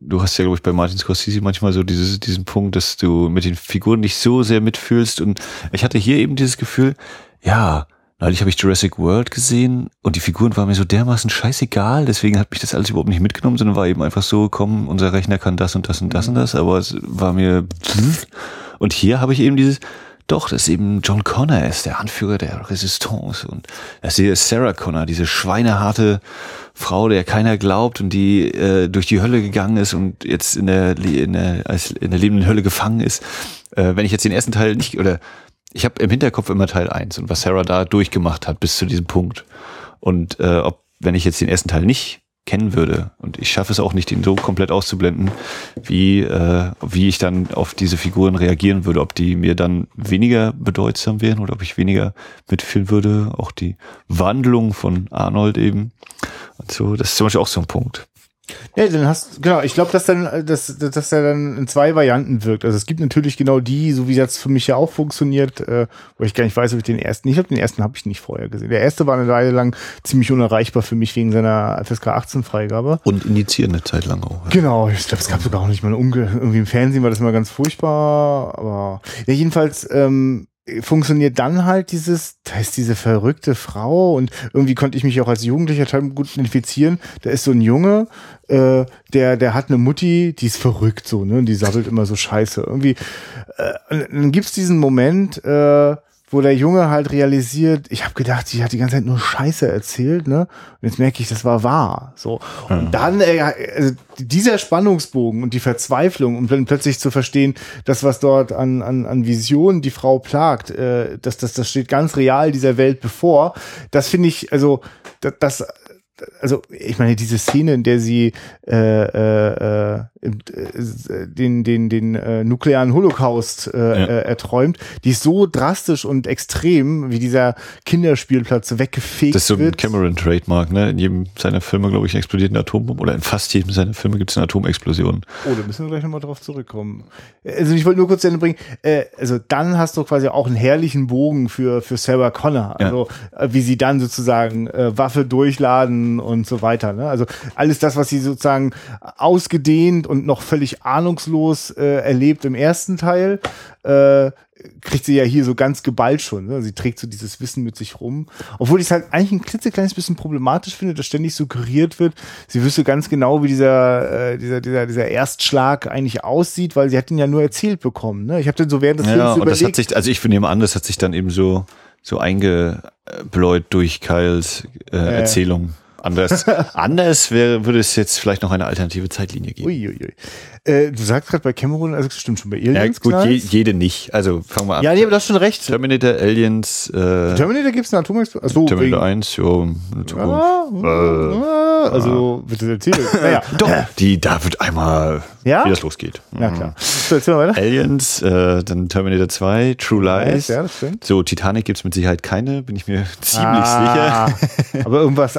du hast ja, glaube ich, bei Martin Scorsese manchmal so dieses, diesen Punkt, dass du mit den Figuren nicht so sehr mitfühlst. Und ich hatte hier eben dieses Gefühl, ja, neulich habe ich Jurassic World gesehen und die Figuren waren mir so dermaßen scheißegal, deswegen hat mich das alles überhaupt nicht mitgenommen, sondern war eben einfach so, komm, unser Rechner kann das und das und das und das, aber es war mir und hier habe ich eben dieses, doch, das ist eben John Connor, ist der Anführer der Resistance. Und das ist Sarah Connor, diese schweineharte Frau, der keiner glaubt und die äh, durch die Hölle gegangen ist und jetzt in der, in der, als in der lebenden Hölle gefangen ist. Äh, wenn ich jetzt den ersten Teil nicht, oder ich habe im Hinterkopf immer Teil eins und was Sarah da durchgemacht hat bis zu diesem Punkt. Und äh, ob, wenn ich jetzt den ersten Teil nicht kennen würde. Und ich schaffe es auch nicht, ihn so komplett auszublenden, wie, äh, wie ich dann auf diese Figuren reagieren würde. Ob die mir dann weniger bedeutsam wären oder ob ich weniger mitfühlen würde. Auch die Wandlung von Arnold eben. Und so, das ist zum Beispiel auch so ein Punkt. Ja, dann hast genau, ich glaube, dass dann dass, dass er dann in zwei Varianten wirkt. Also es gibt natürlich genau die, so wie das für mich ja auch funktioniert, äh, wo ich gar nicht weiß, ob ich den ersten, ich glaube, den ersten habe ich nicht vorher gesehen. Der erste war eine Weile lang ziemlich unerreichbar für mich wegen seiner FSK 18 Freigabe. Und indiziert eine Zeit lang auch. Ja. Genau, ich glaube, es gab sogar auch nicht mal irgendwie im Fernsehen war das immer ganz furchtbar, aber ja, jedenfalls ähm, funktioniert dann halt dieses, da ist diese verrückte Frau und irgendwie konnte ich mich auch als Jugendlicher total gut identifizieren. Da ist so ein Junge, äh, der, der hat eine Mutti, die ist verrückt so, ne? Und die sabbelt immer so scheiße. Irgendwie, äh, dann gibt's diesen Moment, äh, wo der Junge halt realisiert, ich habe gedacht, sie hat die ganze Zeit nur Scheiße erzählt, ne? Und jetzt merke ich, das war wahr. So. Und mhm. dann, äh, also dieser Spannungsbogen und die Verzweiflung, um dann plötzlich zu verstehen, das, was dort an, an, an Visionen die Frau plagt, äh, das, das, das steht ganz real dieser Welt bevor. Das finde ich, also, das, das also ich meine, diese Szene, in der sie äh, äh, äh, den, den, den äh, nuklearen Holocaust äh, ja. äh, erträumt, die ist so drastisch und extrem, wie dieser Kinderspielplatz weggefegt Das ist so ein wird. Cameron-Trademark, ne? In jedem seiner Filme, glaube ich, explodiert eine Atombombe oder in fast jedem seiner Filme gibt es eine Atomexplosion. Oh, da müssen wir gleich nochmal drauf zurückkommen. Also ich wollte nur kurz zu Ende bringen, äh, also dann hast du quasi auch einen herrlichen Bogen für, für Sarah Connor, also ja. äh, wie sie dann sozusagen äh, Waffe durchladen und so weiter. Ne? Also alles das, was sie sozusagen ausgedehnt und noch völlig ahnungslos äh, erlebt im ersten Teil, äh, kriegt sie ja hier so ganz geballt schon. Ne? Sie trägt so dieses Wissen mit sich rum. Obwohl ich es halt eigentlich ein klitzekleines bisschen problematisch finde, dass ständig suggeriert wird, sie wüsste ganz genau, wie dieser, äh, dieser, dieser, dieser Erstschlag eigentlich aussieht, weil sie hat ihn ja nur erzählt bekommen. Ne? Ich habe dann so während des ja, Films und überlegt. das hat sich, also ich nehme an, das hat sich dann eben so, so eingebläut durch Kyles äh, Ja, ja. Erzählung. Anders, anders wäre, würde es jetzt vielleicht noch eine alternative Zeitlinie geben. Uiuiui. Äh, du sagst gerade bei Cameron, also stimmt schon bei Ja, Aliens. gut, je, jede nicht. Also fangen wir an. ja, nee, aber du hast schon recht. Terminator, Aliens, äh, Terminator gibt es eine Atomexplosion. Achso, Terminator wegen- 1, jo, eine Zukunft. Ah, ah, also, bitte erzähl. Naja, Doch, die, da wird einmal, Ja? wie das losgeht. na klar. So, erzähl mal weiter. Aliens, äh, dann Terminator 2, True Lies. Ja, das stimmt. So, Titanic gibt's mit Sicherheit keine, bin ich mir ziemlich Ah, sicher. Aber irgendwas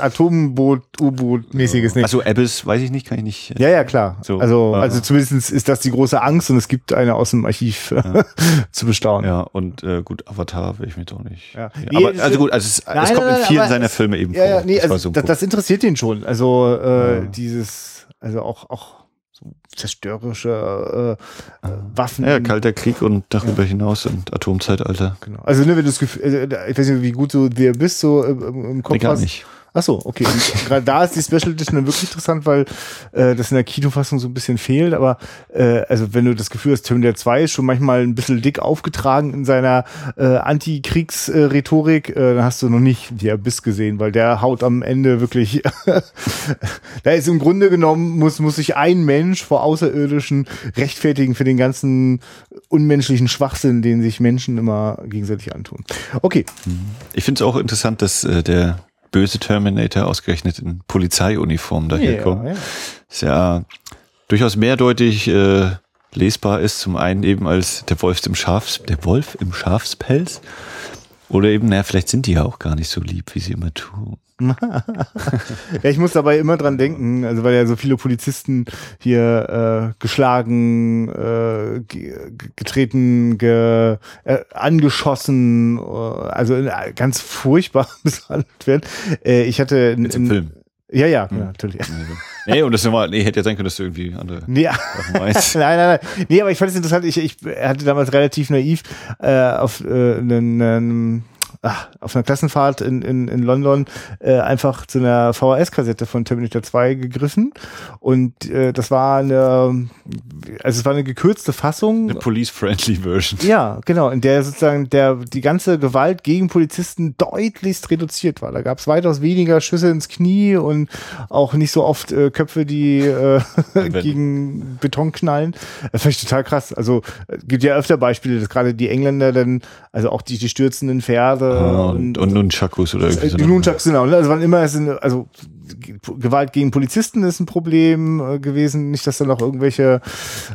Atomboot, U-Boot-mäßiges. Also Abyss, weiß ich nicht, kann ich nicht. ja, ja, klar. So, also, äh, also zumindest ist das die große Angst und es gibt eine aus dem Archiv zu bestaunen. Ja, und äh, gut, Avatar will ich mir doch nicht. Ja. Ja. Nee, aber also gut, also es, Nein, es kommt nein, in vielen seiner Filme eben Ja, ja, vor. nee, Das also so das, interessiert ihn schon. Also äh, Ja. dieses, also auch, auch so zerstörerische äh, äh, Waffen. ja, Kalter Krieg und darüber hinaus und Atomzeitalter. Genau. Also ne, wenn du das Gefühl, also, ich weiß nicht, wie gut du der bist, so im, im- im Kopf Nee, gar hast. nicht. Ach so, okay. Und Gerade da ist die Special Edition dann wirklich interessant, weil äh, das in der Kinofassung so ein bisschen fehlt. Aber äh, also wenn du das Gefühl hast, Terminator 2 ist schon manchmal ein bisschen dick aufgetragen in seiner äh, Antikriegsrhetorik, äh, dann hast du noch nicht die Abyss gesehen, weil der haut am Ende wirklich. da ist im Grunde genommen muss muss sich ein Mensch vor Außerirdischen rechtfertigen für den ganzen unmenschlichen Schwachsinn, den sich Menschen immer gegenseitig antun. Okay, Ich finde es auch interessant, dass äh, der böse Terminator ausgerechnet in Polizeiuniform daherkommt. ja, ja. Ist ja durchaus mehrdeutig äh, lesbar ist. Zum einen eben als der Wolf im Schafs, der Wolf im Schafspelz. Oder eben, naja, vielleicht sind die ja auch gar nicht so lieb, wie sie immer tun. Ja, ich muss dabei immer dran denken, also weil ja so viele Polizisten hier äh, geschlagen, äh, ge getreten, ge äh, angeschossen, äh, also äh, ganz furchtbar misshandelt werden. Äh, ich hatte in, in, Film. Ja, ja, ja natürlich. Nee, und das nochmal, nee, hätte ja sein können, dass du irgendwie andere Nee, Sachen meinst. nein, nein, nein. Nee, aber ich fand es interessant. Ich, ich hatte damals relativ naiv äh, auf äh, einen, einen ach, auf einer Klassenfahrt in, in, in London äh, einfach zu einer VHS-Kassette von Terminator 2 gegriffen und äh, das war eine, also es war eine gekürzte Fassung. Eine police-friendly Version. Ja, genau, in der sozusagen der die ganze Gewalt gegen Polizisten deutlichst reduziert war. Da gab es weitaus weniger Schüsse ins Knie und auch nicht so oft äh, Köpfe, die äh, gegen Beton knallen. Das fand ich total krass. Also äh, gibt ja öfter Beispiele, dass gerade die Engländer dann, also auch die, die stürzenden Pferde Ah, und, und Nunchakus oder irgendwie äh, so. die Nunchucks, genau. Also wann immer es sind, also Gewalt gegen Polizisten ist ein Problem äh, gewesen. Nicht, dass da noch irgendwelche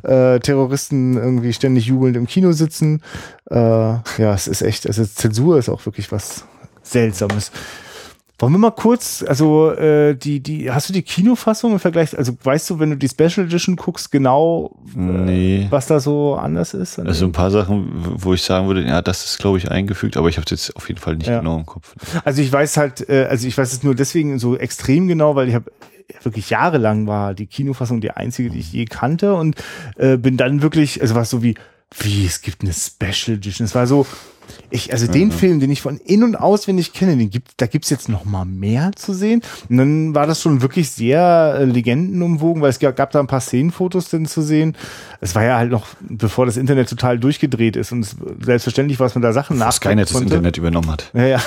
äh, Terroristen irgendwie ständig jubelnd im Kino sitzen. Äh, ja, es ist echt, also Zensur ist auch wirklich was Seltsames. Wollen wir mal kurz, also äh, die, die, hast du die Kinofassung im Vergleich, also weißt du, wenn du die Special Edition guckst, genau, äh, Nee. was da so anders ist? Also ein paar Sachen, wo ich sagen würde, ja, das ist, glaube ich, eingefügt, aber ich habe es jetzt auf jeden Fall nicht Ja. genau im Kopf. Also ich weiß halt, äh, also ich weiß es nur deswegen so extrem genau, weil ich habe wirklich jahrelang war die Kinofassung die einzige, die ich je kannte und äh, bin dann wirklich, also war es so wie, wie, es gibt eine Special Edition. Es war so, ich, also den Film, den ich von in- und auswendig kenne, den gibt, da gibt's jetzt noch mal mehr zu sehen. Und dann war das schon wirklich sehr äh, legendenumwogen, weil es gab, gab da ein paar Szenenfotos denn zu sehen. Es war ja halt noch, bevor das Internet total durchgedreht ist und es, selbstverständlich war es mit da Sachen nach. Was Skynet das Internet übernommen hat. Ja, ja.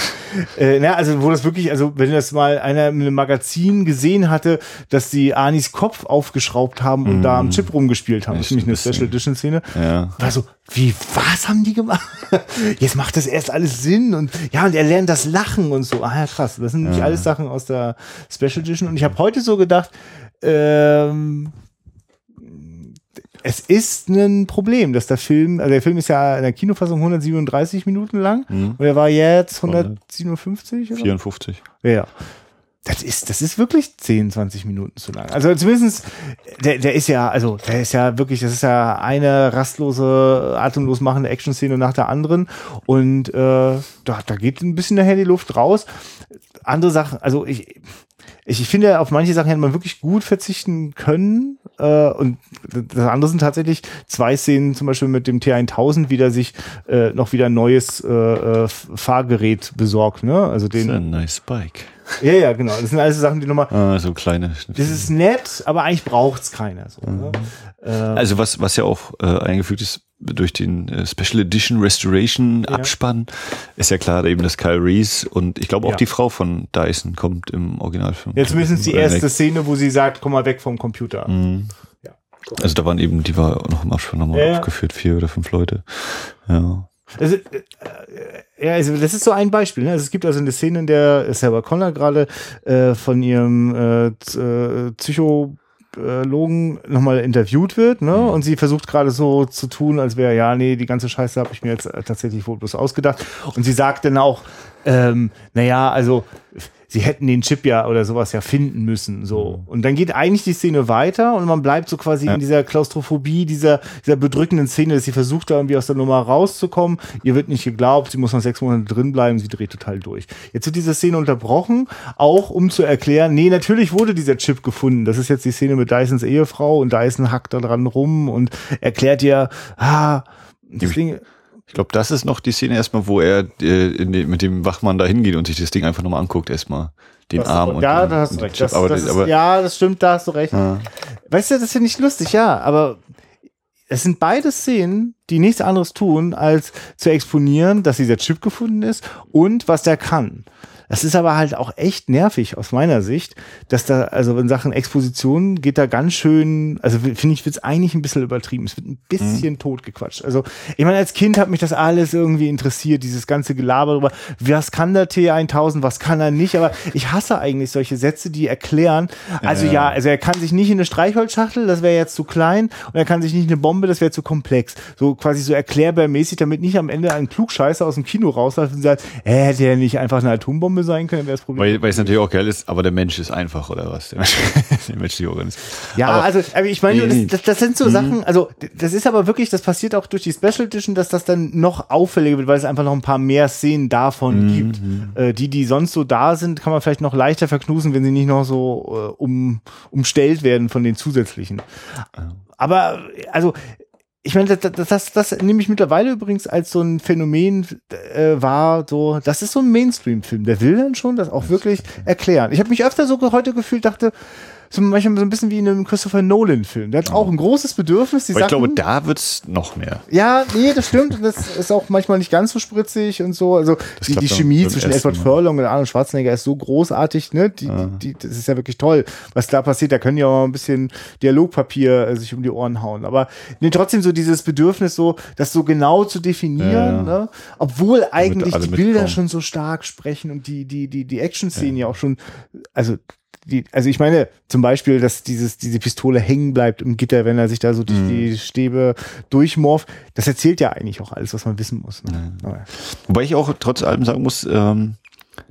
äh, na, also wo das wirklich, also wenn das mal einer in einem Magazin gesehen hatte, dass sie Anis Kopf aufgeschraubt haben und da am Chip rumgespielt haben, Ja, das ist nämlich eine Special Edition Szene, Ja. war so, wie, was haben die gemacht? Jetzt macht das erst alles Sinn und ja, und er lernt das Lachen und so. Ah ja, krass. Das sind nämlich Ja. alles Sachen aus der Special Edition. Und ich habe heute so gedacht, ähm, es ist ein Problem, dass der Film, also der Film ist ja in der Kinofassung 137 Minuten lang Mhm. und er war jetzt 157 oder? 54. Ja. Das ist, das ist wirklich 10, 20 Minuten zu lang. Also zumindestens, der, der ist ja, also der ist ja wirklich, das ist ja eine rastlose, atemlos machende Action-Szene nach der anderen. Und äh, da, da geht ein bisschen nachher die Luft raus. Andere Sachen, also ich, ich, ich finde, auf manche Sachen hätte man wirklich gut verzichten können. Äh, und das andere sind tatsächlich zwei Szenen, zum Beispiel mit dem T1000, wie der sich äh, noch wieder ein neues äh, äh, Fahrgerät besorgt. Ne? Also Das ist den, ein nice Bike. ja, ja, genau. Das sind alles Sachen, die nochmal. Ah, so kleine. Das ist nett, aber eigentlich braucht's keiner. So, ne? ähm, Also was, was ja auch äh, eingefügt ist durch den äh, Special Edition Restoration Ja. Abspann, ist ja klar eben, dass Kyle Reese und ich glaube auch Ja. die Frau von Dyson kommt im Originalfilm. ja, zumindest die erste weg. Szene, wo sie sagt, komm mal weg vom Computer. Mhm. Ja. Also da waren eben, die war noch im Abspann nochmal Ja, aufgeführt, vier oder fünf Leute. Ja. Also, ja, also das ist so ein Beispiel. Ne? Also es gibt also eine Szene, in der Sarah Connor gerade äh, von ihrem äh, äh, Psychologen nochmal interviewt wird, ne? Und sie versucht gerade so zu tun, als wäre, ja, nee, die ganze Scheiße habe ich mir jetzt äh, tatsächlich wohl bloß ausgedacht. Und sie sagt dann auch, ähm, naja, also sie hätten den Chip ja oder sowas ja finden müssen. So. Und dann geht eigentlich die Szene weiter und man bleibt so quasi Ja. in dieser Klaustrophobie, dieser, dieser bedrückenden Szene, dass sie versucht, da irgendwie aus der Nummer rauszukommen. Ihr wird nicht geglaubt, sie muss noch sechs Monate drin bleiben, sie dreht total durch. Jetzt wird diese Szene unterbrochen, auch um zu erklären, nee, natürlich wurde dieser Chip gefunden. Das ist jetzt die Szene mit Dysons Ehefrau und Dyson hackt da dran rum und erklärt ihr, ah, das Ding, Ich glaube, das ist noch die Szene erstmal, wo er äh, die, mit dem Wachmann da hingeht und sich das Ding einfach nochmal anguckt, erstmal. Den Das- Arm und ja, da hast du recht. Das, aber, das, ist, aber ja, das stimmt, da hast du recht. Ja. Weißt du, das ist ja nicht lustig, ja, aber es sind beide Szenen, die nichts anderes tun, als zu exponieren, dass dieser Chip gefunden ist und was der kann. Das ist aber halt auch echt nervig aus meiner Sicht, dass da, also in Sachen Exposition geht da ganz schön, also finde ich, wird's eigentlich ein bisschen übertrieben. Es wird ein bisschen totgequatscht. Also, ich meine, als Kind hat mich das alles irgendwie interessiert, dieses ganze Gelaber darüber, was kann der T1000, was kann er nicht, aber ich hasse eigentlich solche Sätze, die erklären, also Ja. ja, also er kann sich nicht in eine Streichholzschachtel, das wäre jetzt zu klein, und er kann sich nicht in eine Bombe, das wäre zu komplex. So quasi so erklärbärmäßig, damit nicht am Ende ein Klugscheißer aus dem Kino rausläuft und sagt, äh, hätte er nicht einfach eine Atombombe sein können, wäre das Problem. weil, weil es natürlich auch geil ist, aber der Mensch ist einfach, oder was? Der, Mensch, der menschliche Organismus. Ja, aber, also aber ich meine, das, das, das sind so Mhm. Sachen, also das ist aber wirklich, das passiert auch durch die Special Edition, dass das dann noch auffälliger wird, weil es einfach noch ein paar mehr Szenen davon Mhm. gibt. Äh, die, die sonst so da sind, kann man vielleicht noch leichter verknusen, wenn sie nicht noch so äh, um, umstellt werden von den zusätzlichen. Aber also ich meine, das, das, das, nehme ich mittlerweile übrigens als so ein Phänomen äh, war, so, das ist so ein Mainstream-Film. Der will dann schon das auch wirklich erklären. Ich habe mich öfter so heute gefühlt, dachte, so manchmal so ein bisschen wie in einem Christopher Nolan-Film. Der hat auch ein großes Bedürfnis, die aber ich Sachen. glaube, da wird's noch mehr. Ja, nee, das stimmt. Und das ist auch manchmal nicht ganz so spritzig und so. Also die, klappt die dann Chemie zwischen ersten Edward. Furlong und Arnold Schwarzenegger ist so großartig, ne? Die, die, die, das ist ja wirklich toll, was da passiert. Da können ja auch ein bisschen Dialogpapier äh, sich um die Ohren hauen. Aber nee, trotzdem so dieses Bedürfnis, so das so genau zu definieren, Ja, ja. ne? Obwohl eigentlich die Bilder mitkommen. schon so stark sprechen und die, die, die, die Action-Szenen ja. auch schon, also die, also ich meine zum Beispiel, dass dieses, diese Pistole hängen bleibt im Gitter, wenn er sich da so durch Mhm. die Stäbe durchmorft. Das erzählt ja eigentlich auch alles, was man wissen muss. Ne? Aber- Wobei ich auch trotz allem sagen muss, ähm,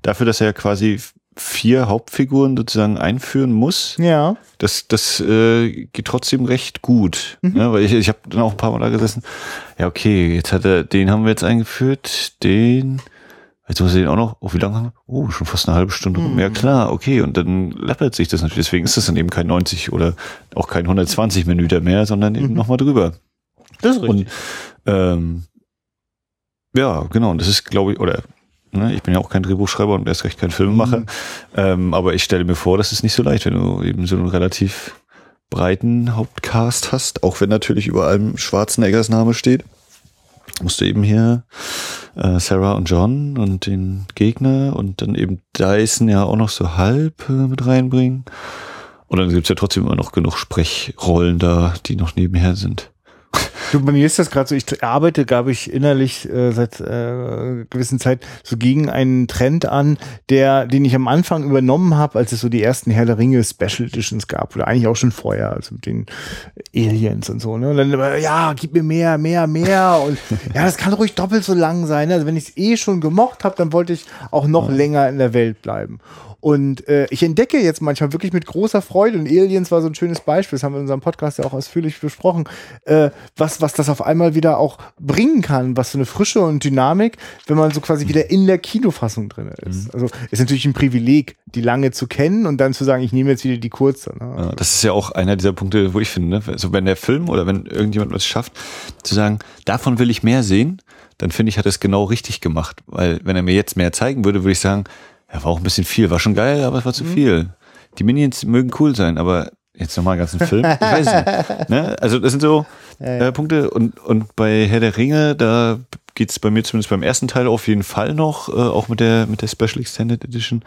dafür, dass er quasi vier Hauptfiguren sozusagen einführen muss, Ja. das, das äh, geht trotzdem recht gut. Ne? Weil ich, ich habe dann auch ein paar Mal da gesessen. Ja, okay, jetzt hat er, den haben wir jetzt eingeführt, den, jetzt muss er den auch noch, oh, wie lange haben wir? Oh, schon fast eine halbe Stunde rum. Ja, klar, okay. Und dann läppert sich das natürlich. Deswegen ist das dann eben kein 90 oder auch kein 120 Minuten mehr, sondern eben nochmal drüber. Das ist Und ähm, ja, genau. Und das ist, glaube ich, oder ne, ich bin ja auch kein Drehbuchschreiber und erst recht kein Filmemacher. Mhm. Ähm, aber ich stelle mir vor, das ist nicht so leicht, wenn du eben so einen relativ breiten Hauptcast hast, auch wenn natürlich über allem Schwarzeneggers Name steht. Musst du eben hier äh, Sarah und John und den Gegner und dann eben Dyson ja auch noch so halb äh, mit reinbringen. Und dann gibt's ja trotzdem immer noch genug Sprechrollen da, die noch nebenher sind. Du, bei mir ist das gerade so, ich arbeite, glaube ich, innerlich äh, seit äh, gewissen Zeit so gegen einen Trend an, der, den ich am Anfang übernommen habe, als es so die ersten Herr der Ringe Special Editions gab, oder eigentlich auch schon vorher, also mit den Aliens und so, ne? Und dann, ja, gib mir mehr, mehr, mehr. Und ja, das kann ruhig doppelt so lang sein. Ne? Also wenn ich es eh schon gemocht habe, dann wollte ich auch noch länger in der Welt bleiben. Und äh, ich entdecke jetzt manchmal wirklich mit großer Freude, und Aliens war so ein schönes Beispiel, das haben wir in unserem Podcast ja auch ausführlich besprochen, äh, was, was das auf einmal wieder auch bringen kann, was so eine Frische und Dynamik, wenn man so quasi wieder in der Kinofassung drin ist. Also ist natürlich ein Privileg, die lange zu kennen und dann zu sagen, ich nehme jetzt wieder die kurze. Ne? Ja, das ist ja auch einer dieser Punkte, wo ich finde, ne? so wenn der Film oder wenn irgendjemand was schafft, zu sagen, davon will ich mehr sehen, dann finde ich, hat er es genau richtig gemacht. Weil wenn er mir jetzt mehr zeigen würde, würde ich sagen, ja, war auch ein bisschen viel, war schon geil, aber es war zu Mhm. viel. Die Minions mögen cool sein, aber jetzt nochmal einen ganzen Film, ich weiß nicht. Ne? Also das sind so äh, Punkte. Und, und bei Herr der Ringe, da geht's bei mir zumindest beim ersten Teil auf jeden Fall noch, äh, auch mit der, mit der Special Extended Edition,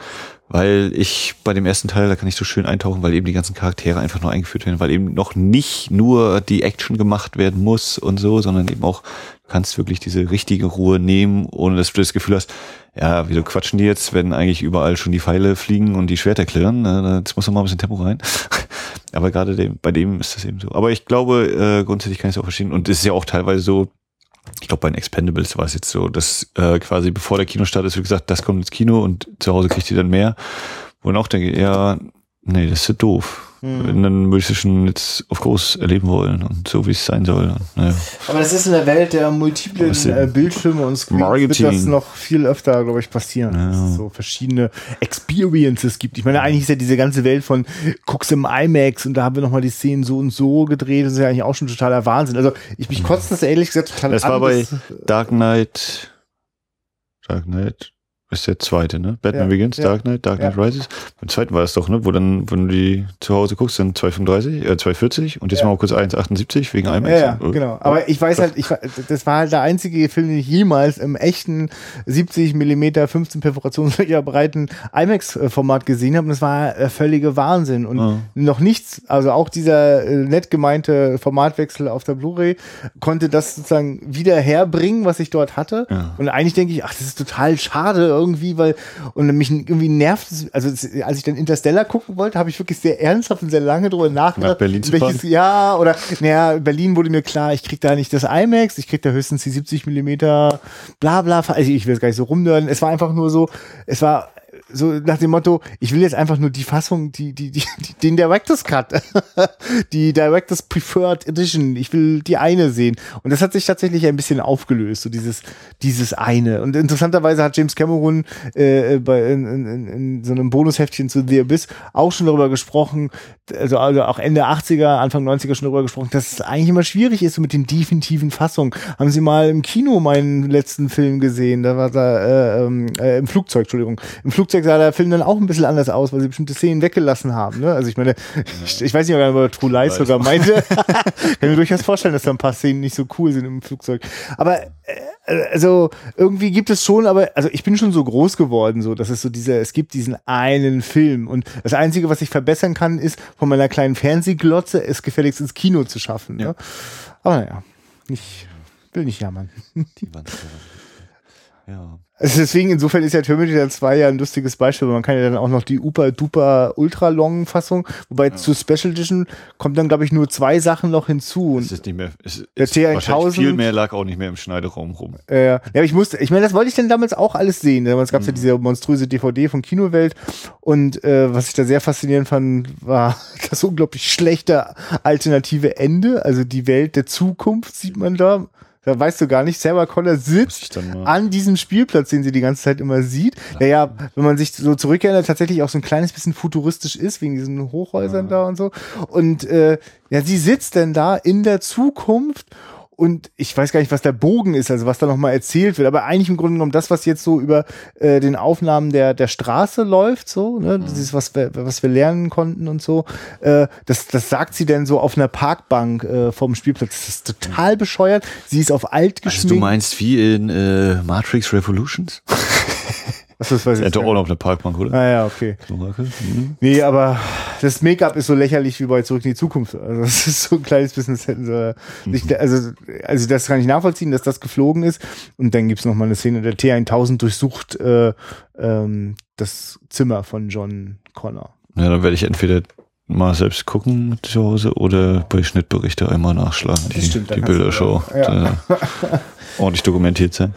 weil ich bei dem ersten Teil, da kann ich so schön eintauchen, weil eben die ganzen Charaktere einfach nur eingeführt werden, weil eben noch nicht nur die Action gemacht werden muss und so, sondern eben auch, du kannst wirklich diese richtige Ruhe nehmen, ohne dass du das Gefühl hast, ja, wieso quatschen die jetzt, wenn eigentlich überall schon die Pfeile fliegen und die Schwerter klirren, ne? jetzt muss noch mal ein bisschen Tempo rein. Aber gerade dem, bei dem ist das eben so. Aber ich glaube, äh, grundsätzlich kann ich es auch verstehen. Und es ist ja auch teilweise so, ich glaube, bei den Expendables war es jetzt so, dass äh, quasi bevor der Kinostart ist, wie gesagt, das kommt ins Kino und zu Hause kriegt ihr dann mehr. Wo ich auch denke, ja, nee, das ist ja doof. Hm. Dann würde ich es schon jetzt auf groß erleben wollen und so, wie es sein soll. Naja. Aber das ist in der Welt der multiplen äh, Bildschirme und Screens wird Marketing. das noch viel öfter, glaube ich, passieren. Ja. Dass es so verschiedene Experiences gibt. Ich meine, eigentlich ist ja diese ganze Welt von guckst im IMAX und da haben wir nochmal die Szenen so und so gedreht. Das ist ja eigentlich auch schon totaler Wahnsinn. Also ich mich kotzt das ehrlich gesagt total Das an, war bei dass- Dark Knight. Dark Knight ist der zweite, ne? Batman Ja, Begins, ja. Dark Knight, Dark Knight Ja. Rises. Beim zweiten war es doch, ne? Wo dann, wenn du die zu Hause guckst, sind 235, äh, 240 und jetzt mal kurz 1,78 wegen IMAX. Ja, ja, Äh, genau. Aber ich weiß halt, ich, das war halt der einzige Film, den ich jemals im echten 70 Millimeter 15 Perforationslöcher breiten IMAX-Format gesehen habe. Und das war der völlige Wahnsinn. Und Ja. noch nichts, also auch dieser äh, nett gemeinte Formatwechsel auf der Blu-ray konnte das sozusagen wieder herbringen, was ich dort hatte. Und eigentlich denke ich, ach, das ist total schade irgendwie, weil, und mich irgendwie nervt es, also es- als ich dann Interstellar gucken wollte, habe ich wirklich sehr ernsthaft und sehr lange drüber nachgedacht. Nach Berlin zu welches fahren? ja, oder naja, Berlin wurde mir klar, ich krieg da nicht das IMAX, ich krieg da höchstens die 70 Millimeter, bla bla. Also ich will jetzt gar nicht so rumnörden. Es war einfach nur so, es war so nach dem Motto, ich will jetzt einfach nur die Fassung, die, die, die, die den Director's Cut, die Director's Preferred Edition. Ich will die eine sehen. Und das hat sich tatsächlich ein bisschen aufgelöst, so dieses, dieses eine. Und interessanterweise hat James Cameron äh, bei, in, in, in, so einem Bonusheftchen zu The Abyss auch schon darüber gesprochen, also, also auch Ende 80er, Anfang 90er schon darüber gesprochen, dass es eigentlich immer schwierig ist so mit den definitiven Fassungen. Haben Sie mal im Kino meinen letzten Film gesehen? Da war da äh, ähm, äh, im Flugzeug, Entschuldigung. Im Flugzeug sah der Film dann auch ein bisschen anders aus, weil sie bestimmte Szenen weggelassen haben. Ne? Also ich meine, ich, ich weiß nicht, ob er True Lies sogar meinte. Kann mir durchaus vorstellen, dass da ein paar Szenen nicht so cool sind im Flugzeug. Aber äh, also irgendwie gibt es schon, aber also ich bin schon so groß geworden, so dass es so diese, es gibt diesen einen Film und das Einzige, was ich verbessern kann, ist von meiner kleinen Fernsehglotze es gefälligst ins Kino zu schaffen. Ne? Aber naja, ich will nicht jammern. Die Wand. Ja. Also deswegen, insofern ist ja Terminator 2 ja ein lustiges Beispiel, weil man kann ja dann auch noch die Uper Duper Ultra Long Fassung, wobei zu Special Edition kommt dann, glaube ich, nur zwei Sachen noch hinzu. Es Und ist nicht mehr, es Der ist T1000 wahrscheinlich viel mehr lag auch nicht mehr im Schneideraum rum. Äh, ja, aber ich musste, ich meine, das wollte ich denn damals auch alles sehen. Damals gab es ja diese monströse DVD von Kinowelt und äh, was ich da sehr faszinierend fand, war das unglaublich schlechte alternative Ende. Also die Welt der Zukunft sieht man da. Da weißt du gar nicht, Sarah Connor sitzt an diesem Spielplatz, den sie die ganze Zeit immer sieht. Der ja, wenn man sich so zurückerinnert, tatsächlich auch so ein kleines bisschen futuristisch ist, wegen diesen Hochhäusern da und so. Und äh, ja, sie sitzt denn da in der Zukunft und ich weiß gar nicht, was der Bogen ist, also was da nochmal erzählt wird, aber eigentlich im Grunde genommen das, was jetzt so über äh, den Aufnahmen der, der Straße läuft, so, ne, das ist, was wir, was wir lernen konnten und so, äh, das, das sagt sie denn so auf einer Parkbank äh, vom Spielplatz. Das ist total bescheuert. Sie ist auf alt Also geschminkt. du meinst wie in äh, Matrix Revolutions? Achso, das weiß ich Er nicht. auch noch eine Parkbank, oder? Ah ja, okay. Mhm. Nee, aber das Make-up ist so lächerlich wie bei Zurück in die Zukunft. Also das ist so ein kleines bisschen, nicht, also, also das kann ich nachvollziehen, dass das geflogen ist. Und dann gibt's noch mal eine Szene, der T1000 durchsucht äh, ähm, das Zimmer von John Connor. Ja, dann werde ich entweder mal selbst gucken zu Hause oder bei Schnittberichte einmal nachschlagen, die, Das stimmt, die kannst du Bildershow. ja. Ordentlich dokumentiert sein.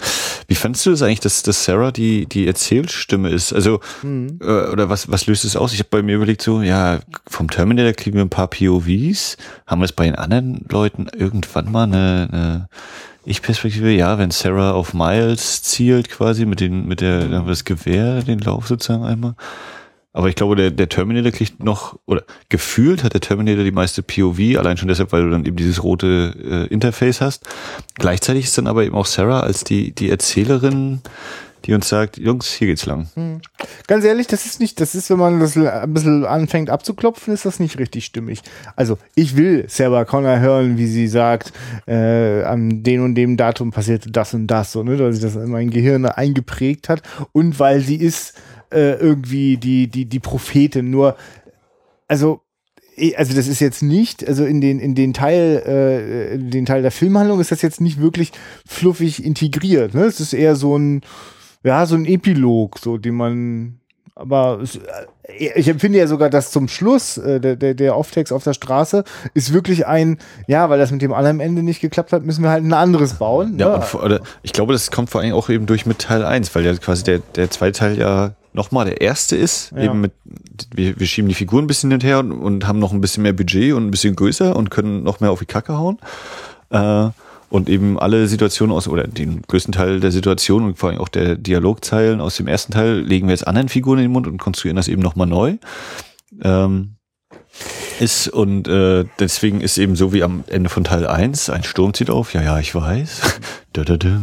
Wie fandest du das eigentlich, dass, dass Sarah die, die Erzählstimme ist? Also, Mhm. äh, oder was, was löst es aus? Ich habe bei mir überlegt, so, ja, vom Terminator kriegen wir ein paar POVs. Haben wir es bei den anderen Leuten irgendwann mal eine, eine Ich-Perspektive? Ja, wenn Sarah auf Miles zielt, quasi mit den, mit der, das Gewehr, den Lauf sozusagen einmal. Aber ich glaube, der, der Terminator kriegt noch, oder gefühlt hat der Terminator die meiste POV, allein schon deshalb, weil du dann eben dieses rote äh, Interface hast. Gleichzeitig ist dann aber eben auch Sarah als die, die Erzählerin, die uns sagt, Jungs, hier geht's lang. Ganz ehrlich, das ist nicht, das ist, wenn man das ein bisschen anfängt abzuklopfen, ist das nicht richtig stimmig. Also, ich will Sarah Connor hören, wie sie sagt, äh, an dem und dem Datum passierte das und das, so, ne, weil sich das in mein Gehirn eingeprägt hat und weil sie ist äh, irgendwie die, die, die Prophetin, nur, also, eh, also das ist jetzt nicht, also in den, in den Teil, äh, in den Teil der Filmhandlung ist das jetzt nicht wirklich fluffig integriert, ne, es ist eher so ein, ja, so ein Epilog, so den man, aber es, äh, ich empfinde ja sogar, dass zum Schluss äh, der, der, der Off-Text auf der Straße ist wirklich ein, ja, weil das mit dem anderen Ende nicht geklappt hat, müssen wir halt ein anderes bauen. Ja, ne? und vor, oder, ich glaube, das kommt vor allem auch eben durch mit Teil 1, weil ja quasi der, der zweite Teil ja nochmal der erste ist. Ja. Eben mit, wir, wir schieben die Figuren ein bisschen hin und her und, und haben noch ein bisschen mehr Budget und ein bisschen größer und können noch mehr auf die Kacke hauen. Äh, und eben alle Situationen aus, oder den größten Teil der Situationen und vor allem auch der Dialogzeilen aus dem ersten Teil legen wir jetzt anderen Figuren in den Mund und konstruieren das eben nochmal neu. Ähm, ist und äh, deswegen ist eben so wie am Ende von Teil 1, ein Sturm zieht auf, ja, ja, ich weiß. Da, da, da.